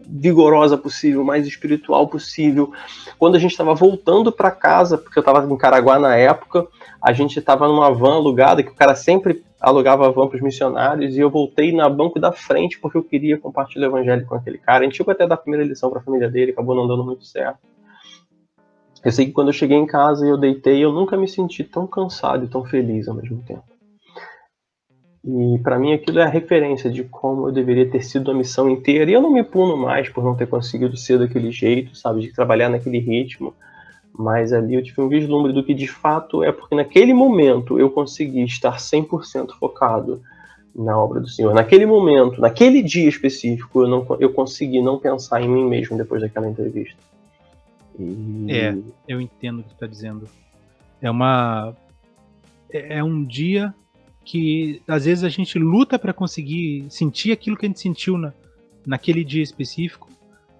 vigorosa possível, mais espiritual possível. Quando a gente estava voltando para casa, porque eu estava em Caraguá na época, a gente estava numa van alugada, que o cara sempre alugava a van para os missionários, e eu voltei na banco da frente porque eu queria compartilhar o evangelho com aquele cara. A gente chegou até dar a primeira lição para a família dele, acabou não dando muito certo. Eu sei que quando eu cheguei em casa e eu deitei, eu nunca me senti tão cansado e tão feliz ao mesmo tempo. E para mim aquilo é a referência de como eu deveria ter sido a missão inteira. E eu não me puno mais por não ter conseguido ser daquele jeito, sabe, de trabalhar naquele ritmo. Mas ali eu tive um vislumbre do que de fato é porque naquele momento eu consegui estar 100% focado na obra do Senhor. Naquele momento, naquele dia específico, eu, não, eu consegui não pensar em mim mesmo depois daquela entrevista. E... É, eu entendo o que você está dizendo. É uma. É, é um dia que às vezes a gente luta para conseguir sentir aquilo que a gente sentiu na, naquele dia específico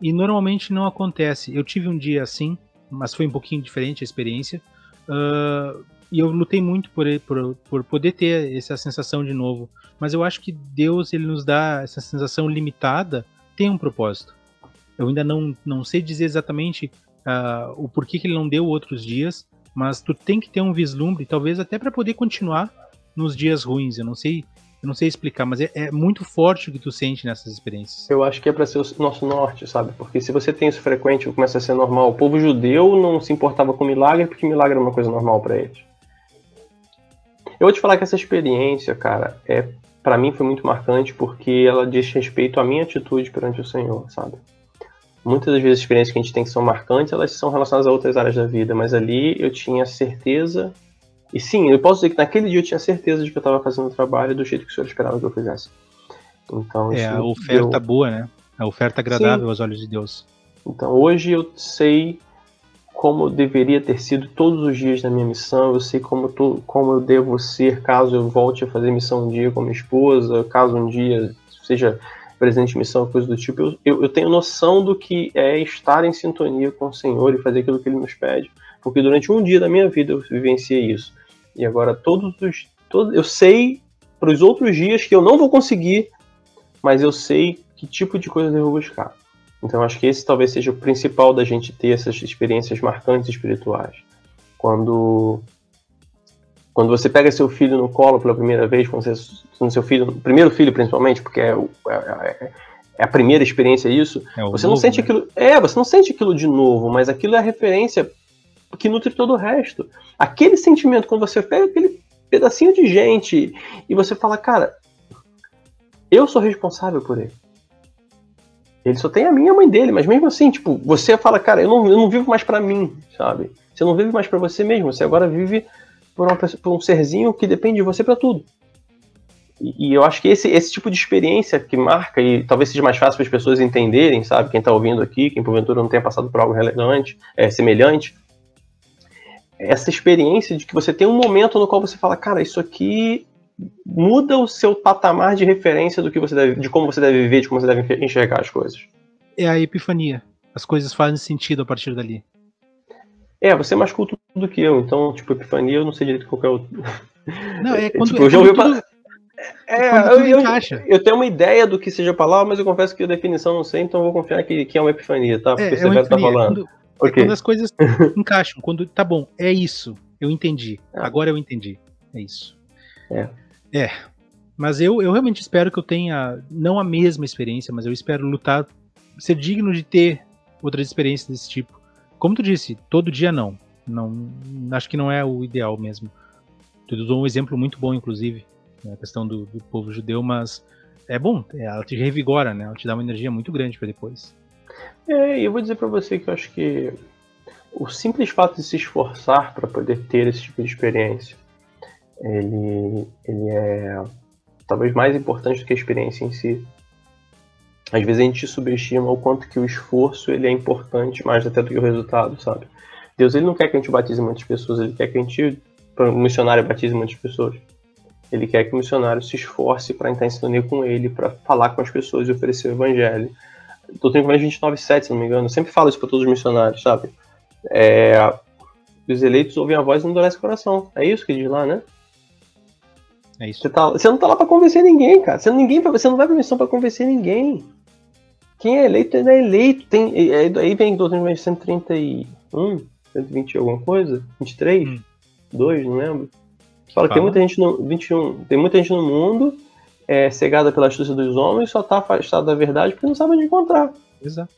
e normalmente não acontece. Eu tive um dia assim, mas foi um pouquinho diferente a experiência. Uh, e eu lutei muito por, por, por poder ter essa sensação de novo. Mas eu acho que Deus ele nos dá essa sensação limitada, tem um propósito. Eu ainda não, não sei dizer exatamente uh, o porquê que ele não deu outros dias, mas tu tem que ter um vislumbre, talvez até para poder continuar nos dias ruins. Eu não sei, eu não sei explicar, mas é, é, muito forte o que tu sente nessas experiências. Eu acho que é para ser o nosso norte, sabe? Porque se você tem isso frequente, começa a ser normal. O povo judeu não se importava com milagre porque milagre era uma coisa normal para eles. Eu vou te falar que essa experiência, cara, é para mim foi muito marcante porque ela diz respeito à minha atitude perante o Senhor, sabe? Muitas das vezes as experiências que a gente tem que são marcantes, elas são relacionadas a outras áreas da vida, mas ali eu tinha certeza e sim, eu posso dizer que naquele dia eu tinha certeza de que eu estava fazendo o trabalho do jeito que o Senhor esperava que eu fizesse. Então, é a oferta deu... boa, né? A oferta agradável sim. aos olhos de Deus. Então hoje eu sei como deveria ter sido todos os dias na minha missão, eu sei como, como eu devo ser caso eu volte a fazer missão um dia com minha esposa, caso um dia seja presente em missão, coisa do tipo. Eu, eu, eu, tenho noção do que é estar em sintonia com o Senhor e fazer aquilo que Ele nos pede, porque durante um dia da minha vida eu vivenciei isso. E agora todos os. Todos, eu sei para os outros dias que eu não vou conseguir, mas eu sei que tipo de coisa eu devo buscar. Então acho que esse talvez seja o principal da gente ter essas experiências marcantes espirituais. Quando quando você pega seu filho no colo pela primeira vez, quando, você, quando seu filho, primeiro filho principalmente, porque é, é, é, é a primeira experiência isso, é você novo, não sente né? aquilo, é, você não sente aquilo de novo, mas aquilo é a referência que nutre todo o resto. Aquele sentimento quando você pega aquele pedacinho de gente e você fala, cara, eu sou responsável por ele. Ele só tem a minha mãe dele, mas mesmo assim, tipo, você fala, cara, eu não, eu não vivo mais para mim, sabe? Você não vive mais para você mesmo, você agora vive por, uma, por um serzinho que depende de você para tudo. E, e, eu acho que esse, esse tipo de experiência que marca, e talvez seja mais fácil para as pessoas entenderem, sabe? Quem está ouvindo aqui, quem porventura não tenha passado por algo relevante, é, semelhante, essa experiência de que você tem um momento no qual você fala, cara, isso aqui muda o seu patamar de referência do que você deve, de como você deve viver, de como você deve enxergar as coisas. É a epifania. As coisas fazem sentido a partir dali. É, você é mais culto do que eu, então, tipo, epifania eu não sei direito qual é o. Não, é quando. tipo, eu já ouvi tudo... É, eu, eu, eu, tenho uma ideia do que seja a palavra, mas eu confesso que a definição não sei, então eu vou confiar que, que é uma epifania, tá? Porque é, é você tá falando. Quando, okay. é quando as coisas encaixam, quando tá bom, é isso, eu entendi. Ah. Agora eu entendi. É isso. É. É. Mas eu, eu realmente espero que eu tenha, não a mesma experiência, mas eu espero lutar, ser digno de ter outras experiências desse tipo. Como tu disse, todo dia não. não acho que não é o ideal mesmo. Tu usou um exemplo muito bom, inclusive, né, a questão do, do, povo judeu, mas é bom, ela te revigora, né? Ela te dá uma energia muito grande para depois. É, eu vou dizer para você que eu acho que o simples fato de se esforçar para poder ter esse tipo de experiência ele, ele é talvez mais importante do que a experiência em si. Às vezes a gente subestima o quanto que o esforço ele é importante mais até do que o resultado, sabe? Deus ele não quer que a gente batize muitas pessoas, ele quer que a gente, o missionário batize muitas pessoas. Ele quer que o missionário se esforce para entrar em sintonia com ele, para falar com as pessoas e oferecer o evangelho. Doutrina Convênio 29.7, se não me engano, eu sempre falo isso para todos os missionários, sabe? É, os eleitos ouvem a voz e não endurecem o coração. É isso que diz lá, né? É isso. Você, tá, você não tá lá para convencer ninguém, cara. Você, ninguém, você não vai pra missão para convencer ninguém. Quem é eleito, ele é eleito. Tem, aí vem 131, 120 alguma coisa? 23? Hum. 2, não lembro. Fala, Fala. tem muita gente no 21, tem muita gente no mundo é, cegada pela astúcia dos homens, só tá afastado da verdade porque não sabe onde encontrar. Exato.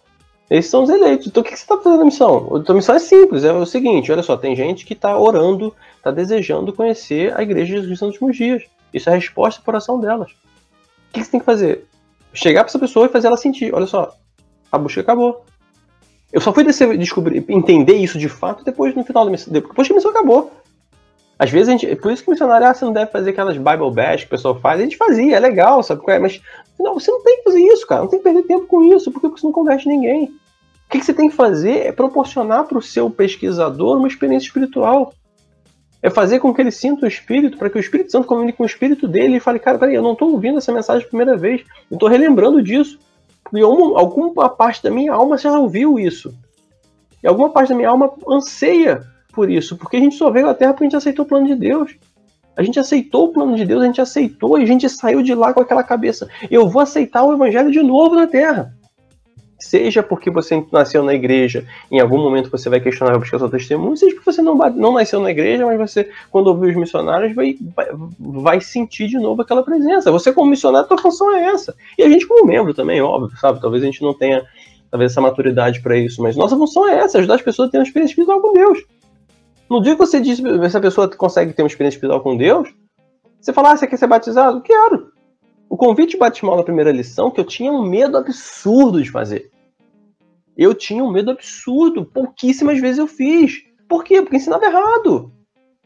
Esses são os eleitos. Então o que, você está fazendo na missão? A tua missão é simples, é o seguinte, olha só, tem gente que está orando, está desejando conhecer a igreja de Jesus nos últimos dias. Isso é a resposta para oração delas. O que, você tem que fazer? Chegar para essa pessoa e fazer ela sentir, olha só, a busca acabou. Eu só fui descobrir, entender isso de fato depois no final da missão, depois que a missão acabou. Às vezes a gente. Por isso que o missionário, ah, você não deve fazer aquelas Bible Bash que o pessoal faz. A gente fazia, é legal, sabe? É? Mas não, você não tem que fazer isso, cara. Não tem que perder tempo com isso, porque você não converte ninguém. O que, que você tem que fazer é proporcionar para o seu pesquisador uma experiência espiritual. É fazer com que ele sinta o Espírito, para que o Espírito Santo comunique com o Espírito dele e fale, cara, peraí, eu não estou ouvindo essa mensagem a primeira vez. Eu estou relembrando disso. E alguma, alguma parte da minha alma já ouviu isso. E alguma parte da minha alma anseia por isso, porque a gente só veio à Terra porque a gente aceitou o plano de Deus. A gente aceitou o plano de Deus, a gente aceitou e a gente saiu de lá com aquela cabeça. Eu vou aceitar o Evangelho de novo na Terra. Seja porque você nasceu na igreja, em algum momento você vai questionar, vai buscar seu testemunho, seja porque você não, não nasceu na igreja, mas você, quando ouvir os missionários, vai, vai, vai sentir de novo aquela presença. Você, como missionário, a tua função é essa. E a gente, como membro também, óbvio, sabe? Talvez a gente não tenha talvez essa maturidade para isso, mas nossa função é essa, ajudar as pessoas a terem uma experiência espiritual com Deus. No dia que você diz se a pessoa consegue ter uma experiência espiritual com Deus, você fala, ah, você quer ser batizado? Quero. O convite batismal na primeira lição, que eu tinha um medo absurdo de fazer. Eu tinha um medo absurdo. Pouquíssimas vezes eu fiz. Por quê? Porque ensinava errado.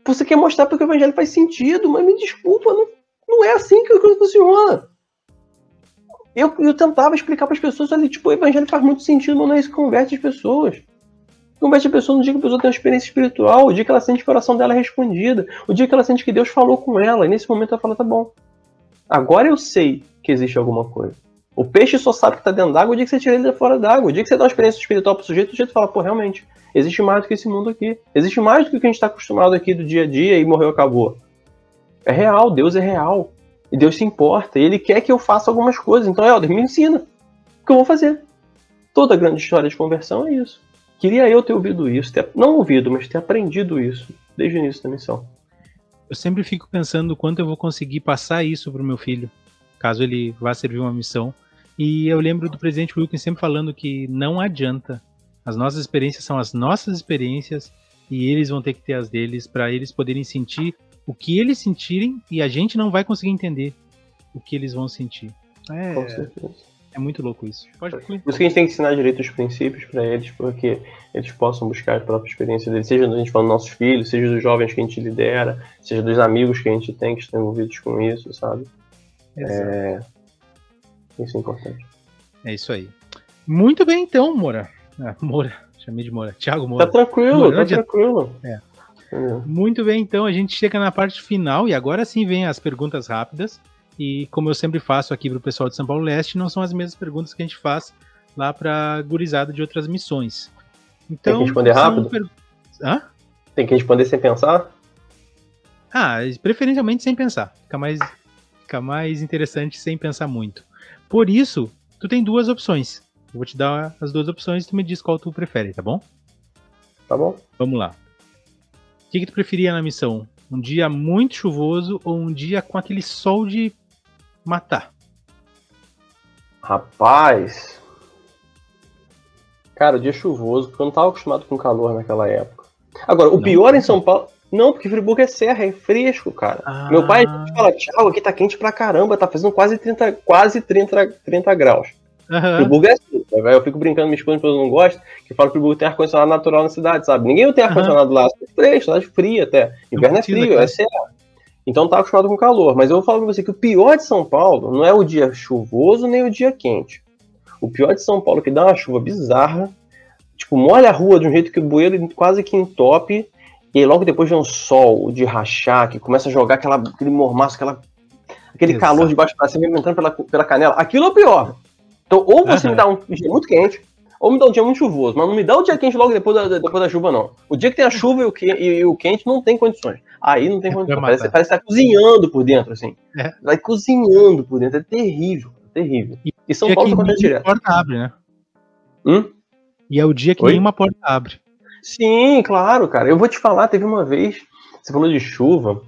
Você quer mostrar porque o evangelho faz sentido, mas me desculpa, não, não é assim que a coisa funciona. Eu, eu tentava explicar para as pessoas ali, tipo, o evangelho faz muito sentido, mas não é isso que converte as pessoas. Converte a pessoa no dia que a pessoa tem uma experiência espiritual, o dia que ela sente o coração dela é respondida, o dia que ela sente que Deus falou com ela, e nesse momento ela fala, tá bom. Agora eu sei que existe alguma coisa. O peixe só sabe que está dentro d'água o dia que você tira ele de fora d'água. O dia que você dá uma experiência espiritual para o sujeito, o sujeito fala, pô, realmente, existe mais do que esse mundo aqui. Existe mais do que o que a gente está acostumado aqui do dia a dia e morreu, acabou. É real, Deus é real. E Deus se importa. E Ele quer que eu faça algumas coisas. Então, Helder, me ensina. O que eu vou fazer? Toda grande história de conversão é isso. Queria eu ter ouvido isso. Ter, não ouvido, mas ter aprendido isso desde o início da missão. Eu sempre fico pensando quanto eu vou conseguir passar isso para o meu filho, caso ele vá servir uma missão. E eu lembro do presidente Wilkins sempre falando que não adianta. As nossas experiências são as nossas experiências e eles vão ter que ter as deles para eles poderem sentir o que eles sentirem e a gente não vai conseguir entender o que eles vão sentir. É, Com certeza. É muito louco isso. Pode Por isso que a gente tem que ensinar direito os princípios para eles, porque eles possam buscar a própria experiência deles, seja a gente falando dos nossos filhos, seja dos jovens que a gente lidera, seja dos amigos que a gente tem que estão envolvidos com isso, sabe? É... Isso é importante. É isso aí. Muito bem, então, Moura. Ah, Moura, chamei de Moura. Thiago Moura. Tá tranquilo, Moura, tá tranquilo. É. Muito bem, então a gente chega na parte final e agora sim vem as perguntas rápidas. E como eu sempre faço aqui para o pessoal de São Paulo Leste, não são as mesmas perguntas que a gente faz lá para gurizada de outras missões. Então, Tem que responder rápido? Per... Hã? Tem que responder sem pensar? Ah, preferencialmente sem pensar. Fica mais, fica mais interessante sem pensar muito. Por isso, tu tem duas opções. Eu vou te dar as duas opções e tu me diz qual tu prefere, tá bom? Tá bom. Vamos lá que, que tu preferia na missão? Um dia muito chuvoso ou um dia com aquele sol de matar? Rapaz. Cara, dia chuvoso, porque eu não tava acostumado com calor naquela época. Agora, o não, pior em São Paulo. Não, porque Friburgo é serra, é fresco, cara. Ah. Meu pai fala, tchau, aqui tá quente pra caramba, tá fazendo quase 30, quase 30, 30 graus. Uhum. Friburgo é assim. Né? Eu fico brincando, minha esposa, eu não gosto, que fala que Friburgo tem ar-condicionado natural na cidade, sabe? Ninguém tem ar-condicionado uhum. lá, é fresco, cidade fria até. Inverno é frio, é serra. Então tá acostumado com calor. Mas eu vou falar pra você que o pior de São Paulo não é o dia chuvoso nem o dia quente. O pior de São Paulo é que dá uma chuva bizarra, tipo, molha a rua de um jeito que o bueiro quase que entope, e aí logo depois vem um sol de rachar, que começa a jogar aquela, aquele mormaço, aquela, aquele Exato. calor de baixo para cima, entrando pela, pela canela. Aquilo é o pior. Então, ou você uhum. me dá um dia muito quente, ou me dá um dia muito chuvoso, mas não me dá o dia quente logo depois da, depois da chuva, não. O dia que tem a chuva e o, que, e, e o quente não tem condições. Aí não tem é condições. Parece, parece que tá cozinhando por dentro, assim. É. Vai cozinhando por dentro. É terrível, terrível. E, e São Paulo acontece direto. porta abre, né? Hum? E é o dia que Oi? nenhuma porta abre. Sim, claro, cara. Eu vou te falar, teve uma vez, você falou de chuva,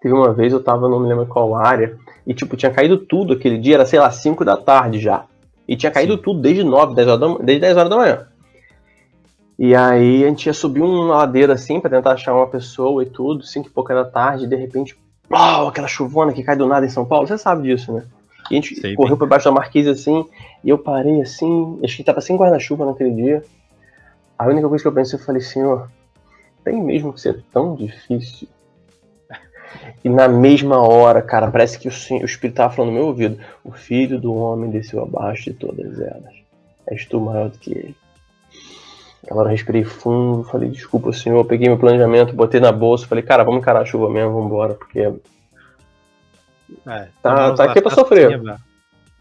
teve uma vez eu tava, não me lembro qual área, e, tipo, tinha caído tudo aquele dia, era, sei lá, 5 da tarde já. E tinha caído tudo desde 9, 10 horas da, desde 10 horas da manhã. E aí a gente ia subir uma ladeira assim para tentar achar uma pessoa e tudo, 5 e pouca da tarde, e de repente, pau, aquela chuvona que cai do nada em São Paulo, você sabe disso, né? E a gente Sei correu por baixo da marquise assim, e eu parei assim, acho que tava sem guarda-chuva naquele dia. A única coisa que eu pensei, eu falei, senhor, tem mesmo que ser tão difícil E na mesma hora, cara, parece que o, o Espírito tava falando no meu ouvido: O filho do homem desceu abaixo de todas elas. És tu maior do que ele. Hora eu respirei fundo, falei, desculpa, senhor, peguei meu planejamento, botei na bolsa, falei, cara, vamos encarar a chuva mesmo, vamos embora, porque. É, tá, tá aqui pra sofrer.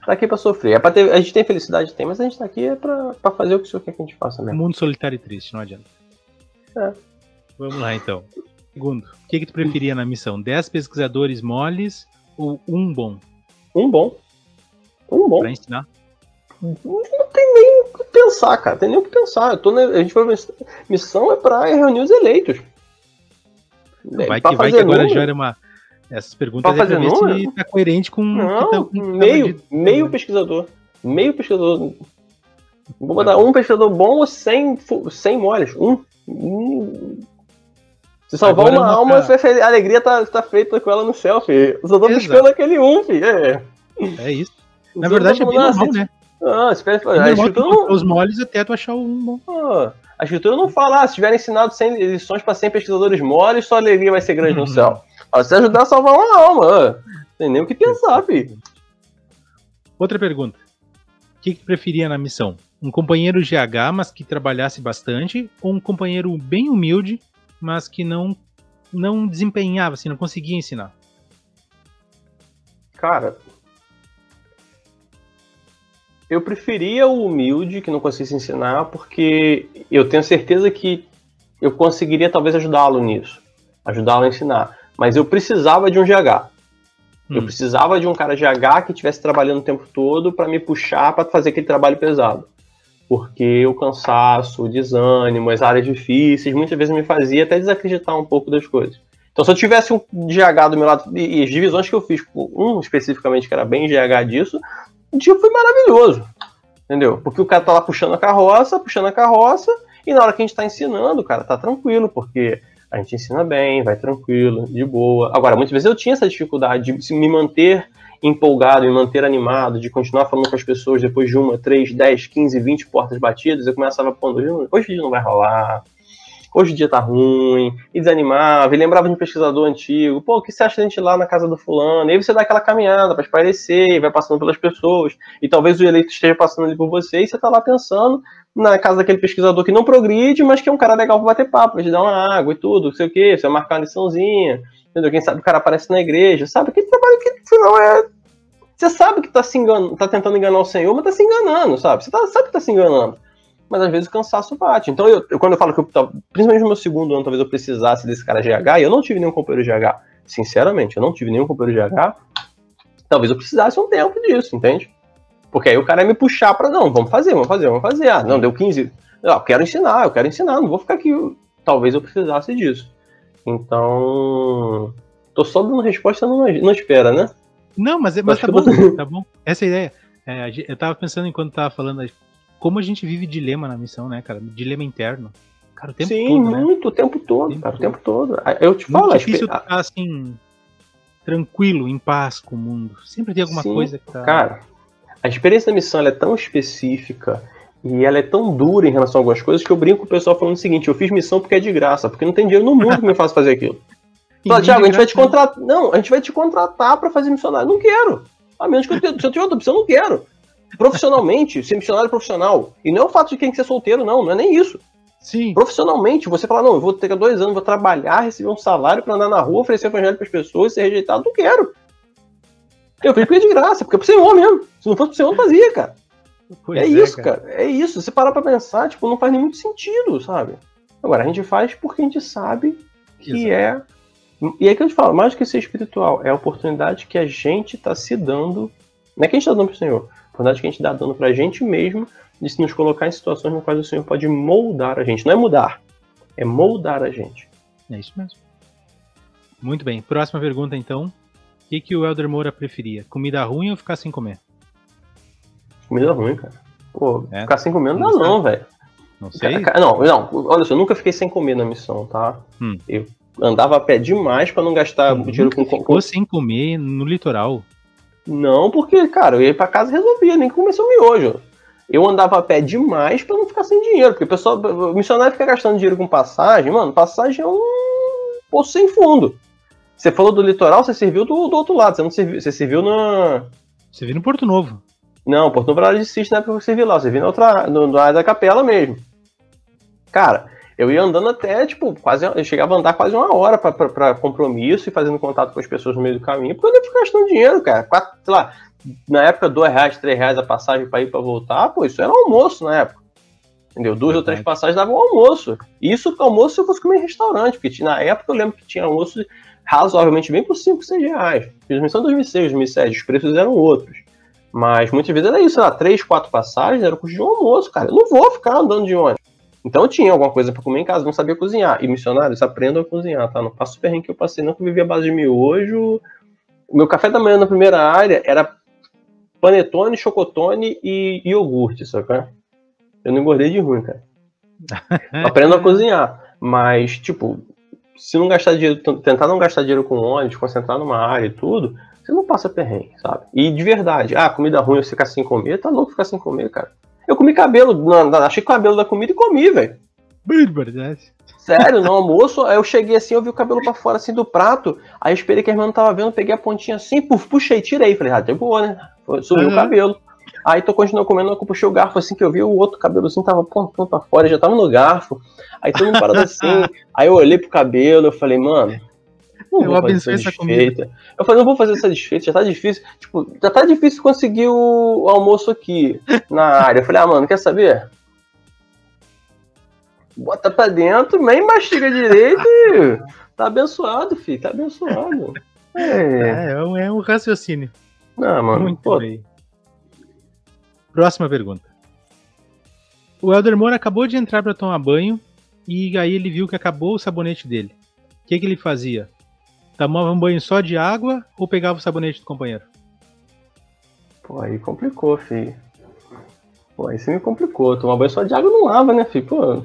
Tá aqui pra sofrer. É pra ter, a gente tem felicidade, tem, mas a gente tá aqui é pra, pra fazer o que o senhor quer que a gente faça mesmo. Mundo solitário e triste, não adianta. É. Vamos lá então. Segundo, o que, que tu preferia na missão? 10 pesquisadores moles ou um bom? Um bom. Um bom. Pra ensinar? Não tem nem o que pensar, cara. Tem nem o que pensar. Eu tô na, a gente foi missão é pra reunir os eleitos. Vai, que, vai que agora já era uma. Essas perguntas pra é pra ver número? se tá coerente com. Não, tá, com meio, de... meio pesquisador. Meio pesquisador. Vou botar um pesquisador bom ou 100, 100 moles. Um. um. Se salvar Agora uma alma, a alegria tá, tá feita com ela no céu, filho. Eu só tô Exato. buscando aquele um, filho. É, é isso. Na verdade, é bem normal, né? Ah, espera, escritura não... Os moles até tu achar um bom. Ah, a escritura não fala, ah, se tiver ensinado 100 lições para 100 pesquisadores moles, sua alegria vai ser grande no céu. Ah, você ajudar a salvar uma alma, ah, tem nem o que pensar, filho. Outra pergunta. O que, que preferia na missão? Um companheiro GH, mas que trabalhasse bastante, ou um companheiro bem humilde, mas que não não desempenhava, assim, não conseguia ensinar? Cara, eu preferia o humilde, que não conseguisse ensinar, porque eu tenho certeza que eu conseguiria talvez ajudá-lo nisso, ajudá-lo a ensinar. Mas eu precisava de um GH. Hum. Eu precisava de um cara GH que estivesse trabalhando o tempo todo para me puxar para fazer aquele trabalho pesado. Porque o cansaço, o desânimo, as áreas difíceis, muitas vezes me fazia até desacreditar um pouco das coisas. Então, se eu tivesse um GH do meu lado, e as divisões que eu fiz, um especificamente que era bem GH disso, o dia foi maravilhoso. Entendeu? Porque o cara tá lá puxando a carroça, puxando a carroça, e na hora que a gente tá ensinando, o cara tá tranquilo, porque a gente ensina bem, vai tranquilo, de boa. Agora, muitas vezes eu tinha essa dificuldade de me manter empolgado, me manter animado, de continuar falando com as pessoas depois de uma, três, dez, quinze, vinte portas batidas, eu começava pondo, hoje o dia não vai rolar, hoje o dia tá ruim, e desanimava, e lembrava de um pesquisador antigo, pô, o que você acha de a gente ir lá na casa do fulano? E aí você dá aquela caminhada para espairecer, vai passando pelas pessoas, e talvez o eleito esteja passando ali por você, e você tá lá pensando na casa daquele pesquisador que não progride, mas que é um cara legal pra bater papo, pra te dar uma água e tudo, não sei o que, você vai marcar uma liçãozinha, entendeu? Quem sabe o cara aparece na igreja, sabe? Aquele trabalho que final é. Você sabe que tá se enganando, tá tentando enganar o Senhor, mas tá se enganando, sabe? Você tá, sabe que tá se enganando mas às vezes o cansaço bate. Então, eu, eu, quando eu falo que, eu, principalmente no meu segundo ano, talvez eu precisasse desse cara GH, e eu não tive nenhum companheiro GH, sinceramente, eu não tive nenhum companheiro GH, talvez eu precisasse um tempo disso, entende? Porque aí o cara ia me puxar para não, vamos fazer, vamos fazer, vamos fazer. Ah, não, deu 15. eu quero ensinar, eu quero ensinar, não vou ficar aqui. Talvez eu precisasse disso. Então. Tô só dando resposta, não, não espera, né? Não, mas, é, mas tá bom, tá bom. Essa é a ideia. É, eu tava pensando enquanto tava falando como a gente vive dilema na missão, né, cara? Dilema interno. Cara, o tempo Sim, todo. Sim, né? muito, o tempo todo, tempo cara, o tempo todo. Eu te falo, muito difícil estar assim, tranquilo, em paz com o mundo. Sempre tem alguma Sim, coisa que tá. Cara, a experiência da missão é tão específica e ela é tão dura em relação a algumas coisas que eu brinco com o pessoal falando o seguinte: eu fiz missão porque é de graça, porque não tem dinheiro no mundo que me faça fazer aquilo. Fala, Thiago, a gente vai te contratar. Não, a gente vai te contratar para fazer missionário. Não quero. A menos que eu tenha, se eu tiver outra opção, não quero profissionalmente, ser missionário profissional. E não é o fato de quem ser solteiro, não, não é nem isso. Sim. Profissionalmente, você fala, não, eu vou ter dois anos, vou trabalhar, receber um salário para andar na rua, oferecer evangelho para as pessoas, ser rejeitado, não quero. Eu fiz porque é de graça, porque é pro Senhor mesmo. Se não fosse pro Senhor, não fazia, cara. Pois é, é, isso, cara. cara. É isso. Você parar pra pensar, tipo, não faz nem muito sentido, sabe? Agora, a gente faz porque a gente sabe que Exato. é. E é que eu te falo, mais do que ser espiritual, é a oportunidade que a gente tá se dando. Não é que a gente tá dando pro Senhor, oportunidade que a gente dá dando pra gente mesmo de se nos colocar em situações no quais o Senhor pode moldar a gente. Não é mudar, é moldar a gente. É isso mesmo. Muito bem. Próxima pergunta, então. O que, que o Elder Moura preferia? Comida ruim ou ficar sem comer? Comida ruim, cara. Pô, é? ficar sem comer não dá não, velho. Não sei. Não, não, olha só, eu nunca fiquei sem comer na missão, tá? Hum. Eu andava a pé demais para não gastar dinheiro com... Ficou sem comer no litoral? Não, porque, cara, eu ia pra casa e resolvia, nem começou miojo. Eu andava a pé demais para não ficar sem dinheiro, porque o pessoal, o missionário fica gastando dinheiro com passagem, mano, passagem é um poço sem fundo. Você falou do litoral, você serviu do, do outro lado, você não serviu, você serviu na. Você viu no Porto Novo. Não, Porto Novo era de Cis na época que eu servi lá, eu servi na outra, no, na área da capela mesmo. Cara, eu ia andando até, tipo, quase. Eu chegava a andar quase uma hora para compromisso e fazendo contato com as pessoas no meio do caminho, porque eu não ia ficar gastando dinheiro, cara. Quatro, sei lá, na época, dois reais, três reais a passagem para ir para voltar, pô, isso era almoço na época. Entendeu? Duas ou três passagens davam almoço. Isso para almoço se eu fosse comer em restaurante, porque na época eu lembro que tinha almoço razoavelmente bem por 5, 6 reais. Fiz missão em 2006, 2007, os preços eram outros. Mas muitas vezes era isso, sei lá, três, quatro passagens era o custo de um almoço, cara. Eu não vou ficar andando de ônibus. Então eu tinha alguma coisa para comer em casa, não sabia cozinhar. E missionários, aprendam a cozinhar, tá? Não passo perrengue que eu passei, não vivia a base de miojo. O meu café da manhã na primeira área era panetone, chocotone e iogurte, sabe? Eu não engordei de ruim, cara. Aprendo a cozinhar. Mas, tipo, se não gastar dinheiro, tentar não gastar dinheiro com ônibus, concentrar numa área e tudo, você não passa perrengue, sabe? E de verdade, ah, comida ruim eu ficar sem comer, tá louco ficar sem comer, cara. Eu comi cabelo, não, achei cabelo da comida e comi, velho. Verdade. Sério, no almoço, aí eu cheguei assim, eu vi o cabelo pra fora assim do prato, aí eu esperei que a irmã não tava vendo, peguei a pontinha assim, puf, puxei, tirei. Falei, ah, de boa, né? Subiu uhum. o cabelo. Aí tô continuando comendo, eu puxei o garfo assim que eu vi, o outro cabelo assim tava pontando pra fora, já tava no garfo. Aí todo mundo parado assim, aí eu olhei pro cabelo, eu falei, mano, não eu vou fazer essa desfeita. Eu falei, não vou fazer essa desfeita, já tá difícil. Tipo, já tá difícil conseguir o, almoço aqui na área. Eu falei, ah, mano, quer saber? Bota pra dentro, nem mastiga direito e tá abençoado, filho, tá abençoado. É, é, um, é um raciocínio. Não, mano. Muito pô. bem. Próxima pergunta. O Elder Moura acabou de entrar para tomar banho e aí ele viu que acabou o sabonete dele. O que, que ele fazia? Tomava um banho só de água ou pegava o sabonete do companheiro? Pô, aí complicou, filho. Pô, aí você me complicou. Tomar banho só de água não lava, né, filho? Pô,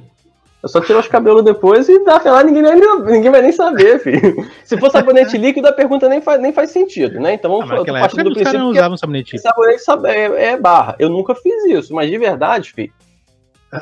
eu só tiro os cabelos depois e dá lá, ninguém, ninguém vai nem saber, filho. Se for sabonete líquido, a pergunta nem faz, nem faz sentido, né? Então vamos ah, partir do princípio não usavam sabonete Sabonete é, é barra. Eu nunca fiz isso, mas de verdade, filho.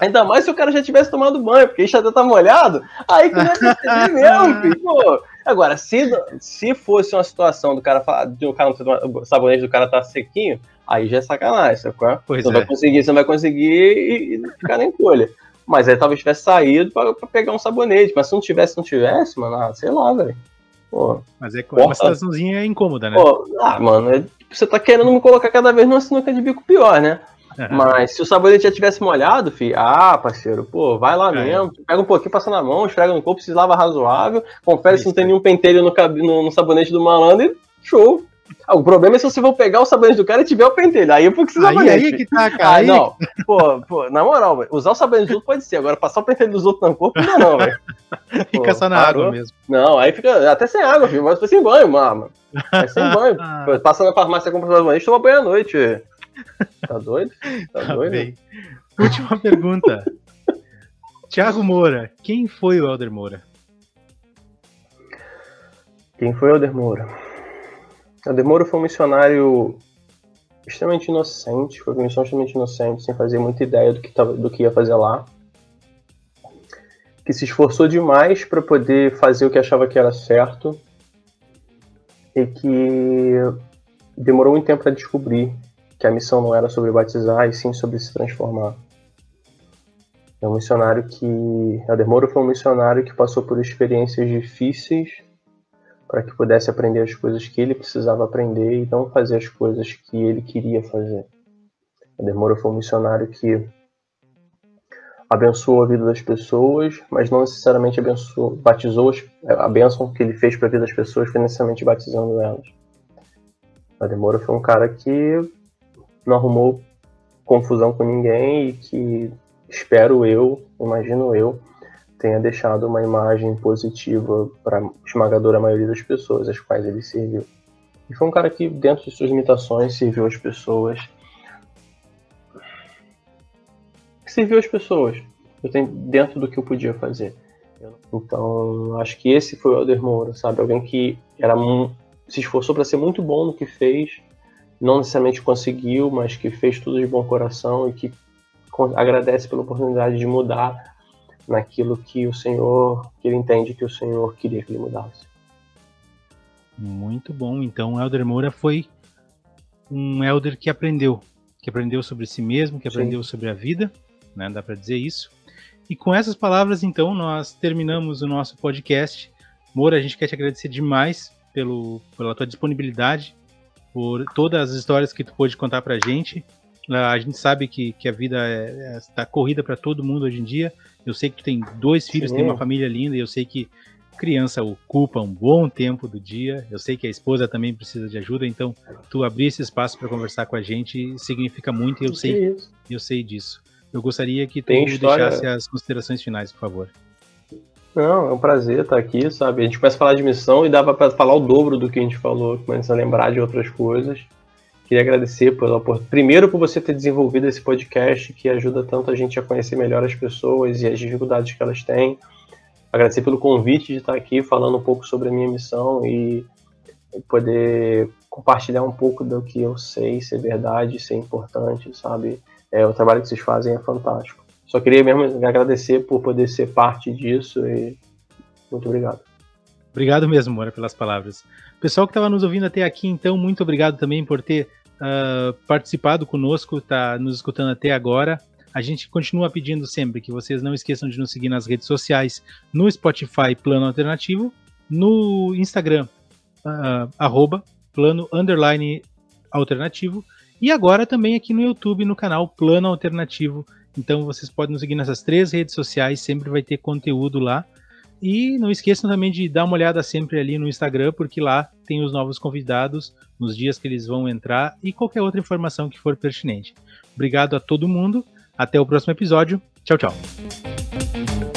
Ainda mais se o cara já tivesse tomado banho, porque já tá molhado, aí que não é mesmo, filho. Pô, Agora, se, se fosse uma situação do cara falar, do cara o sabonete do cara tá sequinho, aí já é sacanagem, sacou? Pois você é. vai conseguir, você não vai conseguir e, e ficar na encolha. Mas aí talvez tivesse saído pra, pra, pegar um sabonete. Mas se não tivesse, não tivesse, mano, ah, sei lá, velho. Mas é porra, uma situaçãozinha incômoda, né? Pô, ah, mano, é, você tá querendo me colocar cada vez numa sinuca de bico pior, né? Mas se o sabonete já tivesse molhado, fi, ah, parceiro, pô, vai lá é. mesmo, pega um pouquinho, passa na mão, esfrega no corpo, se lava razoável, confere se não tem nenhum pentelho no, no, no sabonete do malandro e show. Ah, o problema é se você for pegar o sabonete do cara e tiver o pentelho. Aí eu vou precisar aí, aí que tá, cara. Ah, não. Pô, pô, na moral, véio, usar o sabonete dos outros pode ser. Agora, passar o pentelho dos outros no corpo, não, não, velho. Fica só na parou. água mesmo. Não, aí fica até sem água, filho. Mas foi sem banho, mano. É sem banho. Passa na farmácia, compra o sabonete, toma banho à noite. Tá doido? Tá, tá doido? Bem. Última pergunta. Tiago Moura, quem foi o Helder Moura? Quem foi o Helder Moura? Helder Moura foi um missionário extremamente inocente, foi uma missão extremamente inocente, sem fazer muita ideia do que, tava, do que ia fazer lá. Que se esforçou demais para poder fazer o que achava que era certo e que demorou muito tempo para descobrir que a missão não era sobre batizar, e sim sobre se transformar. É um missionário que. Ademoro foi um missionário que passou por experiências difíceis para que pudesse aprender as coisas que ele precisava aprender e não fazer as coisas que ele queria fazer. Ademoro foi um missionário que abençoou a vida das pessoas, mas não necessariamente abençoou, batizou a bênção que ele fez para a vida das pessoas foi necessariamente batizando elas. Ademoro foi um cara que não arrumou confusão com ninguém e que espero eu, imagino eu, tenha deixado uma imagem positiva para a esmagadora maioria das pessoas às quais ele serviu. E foi um cara que, dentro de suas limitações, serviu as pessoas. Serviu as pessoas. Eu tenho dentro do que eu podia fazer. Então, acho que esse foi o Alder Moura, sabe? Alguém que era se esforçou para ser muito bom no que fez, não necessariamente conseguiu, mas que fez tudo de bom coração e que agradece pela oportunidade de mudar naquilo que o Senhor, que ele entende que o Senhor queria que ele mudasse. Muito bom. Então, o Elder Moura foi um elder que aprendeu, que aprendeu sobre si mesmo, que aprendeu Sim. sobre a vida, né? Dá para dizer isso. E com essas palavras, então, nós terminamos o nosso podcast. Moura, a gente quer te agradecer demais pelo, pela tua disponibilidade, por todas as histórias que tu pôde contar pra gente. A gente sabe que, que a vida está é, é, tá corrida para todo mundo hoje em dia. Eu sei que tu tem dois filhos, Sim. tem uma família linda, e eu sei que criança ocupa um bom tempo do dia. Eu sei que a esposa também precisa de ajuda, então tu abrir esse espaço para conversar com a gente significa muito e eu sei, eu sei disso. Eu gostaria que tu deixasse as considerações finais, por favor. Não, é um prazer estar aqui, sabe? A gente começa a falar de missão e dava para falar o dobro do que a gente falou, começa a lembrar de outras coisas. Queria agradecer pela primeiro por você ter desenvolvido esse podcast que ajuda tanto a gente a conhecer melhor as pessoas e as dificuldades que elas têm agradecer pelo convite de estar aqui falando um pouco sobre a minha missão e poder compartilhar um pouco do que eu sei ser verdade, ser importante, sabe? É, o trabalho que vocês fazem é fantástico. Só queria mesmo agradecer por poder ser parte disso e muito obrigado. Obrigado mesmo, Mora, pelas palavras. Pessoal que estava nos ouvindo até aqui, então, muito obrigado também por ter uh, participado conosco, tá nos escutando até agora. A gente continua pedindo sempre que vocês não esqueçam de nos seguir nas redes sociais, no Spotify Plano Alternativo, no Instagram, uh, arroba, plano alternativo, e agora também aqui no YouTube, no canal Plano Alternativo. Então vocês podem nos seguir nessas três redes sociais, sempre vai ter conteúdo lá. E não esqueçam também de dar uma olhada sempre ali no Instagram, porque lá tem os novos convidados, nos dias que eles vão entrar e qualquer outra informação que for pertinente. Obrigado a todo mundo até o próximo episódio. Tchau, tchau.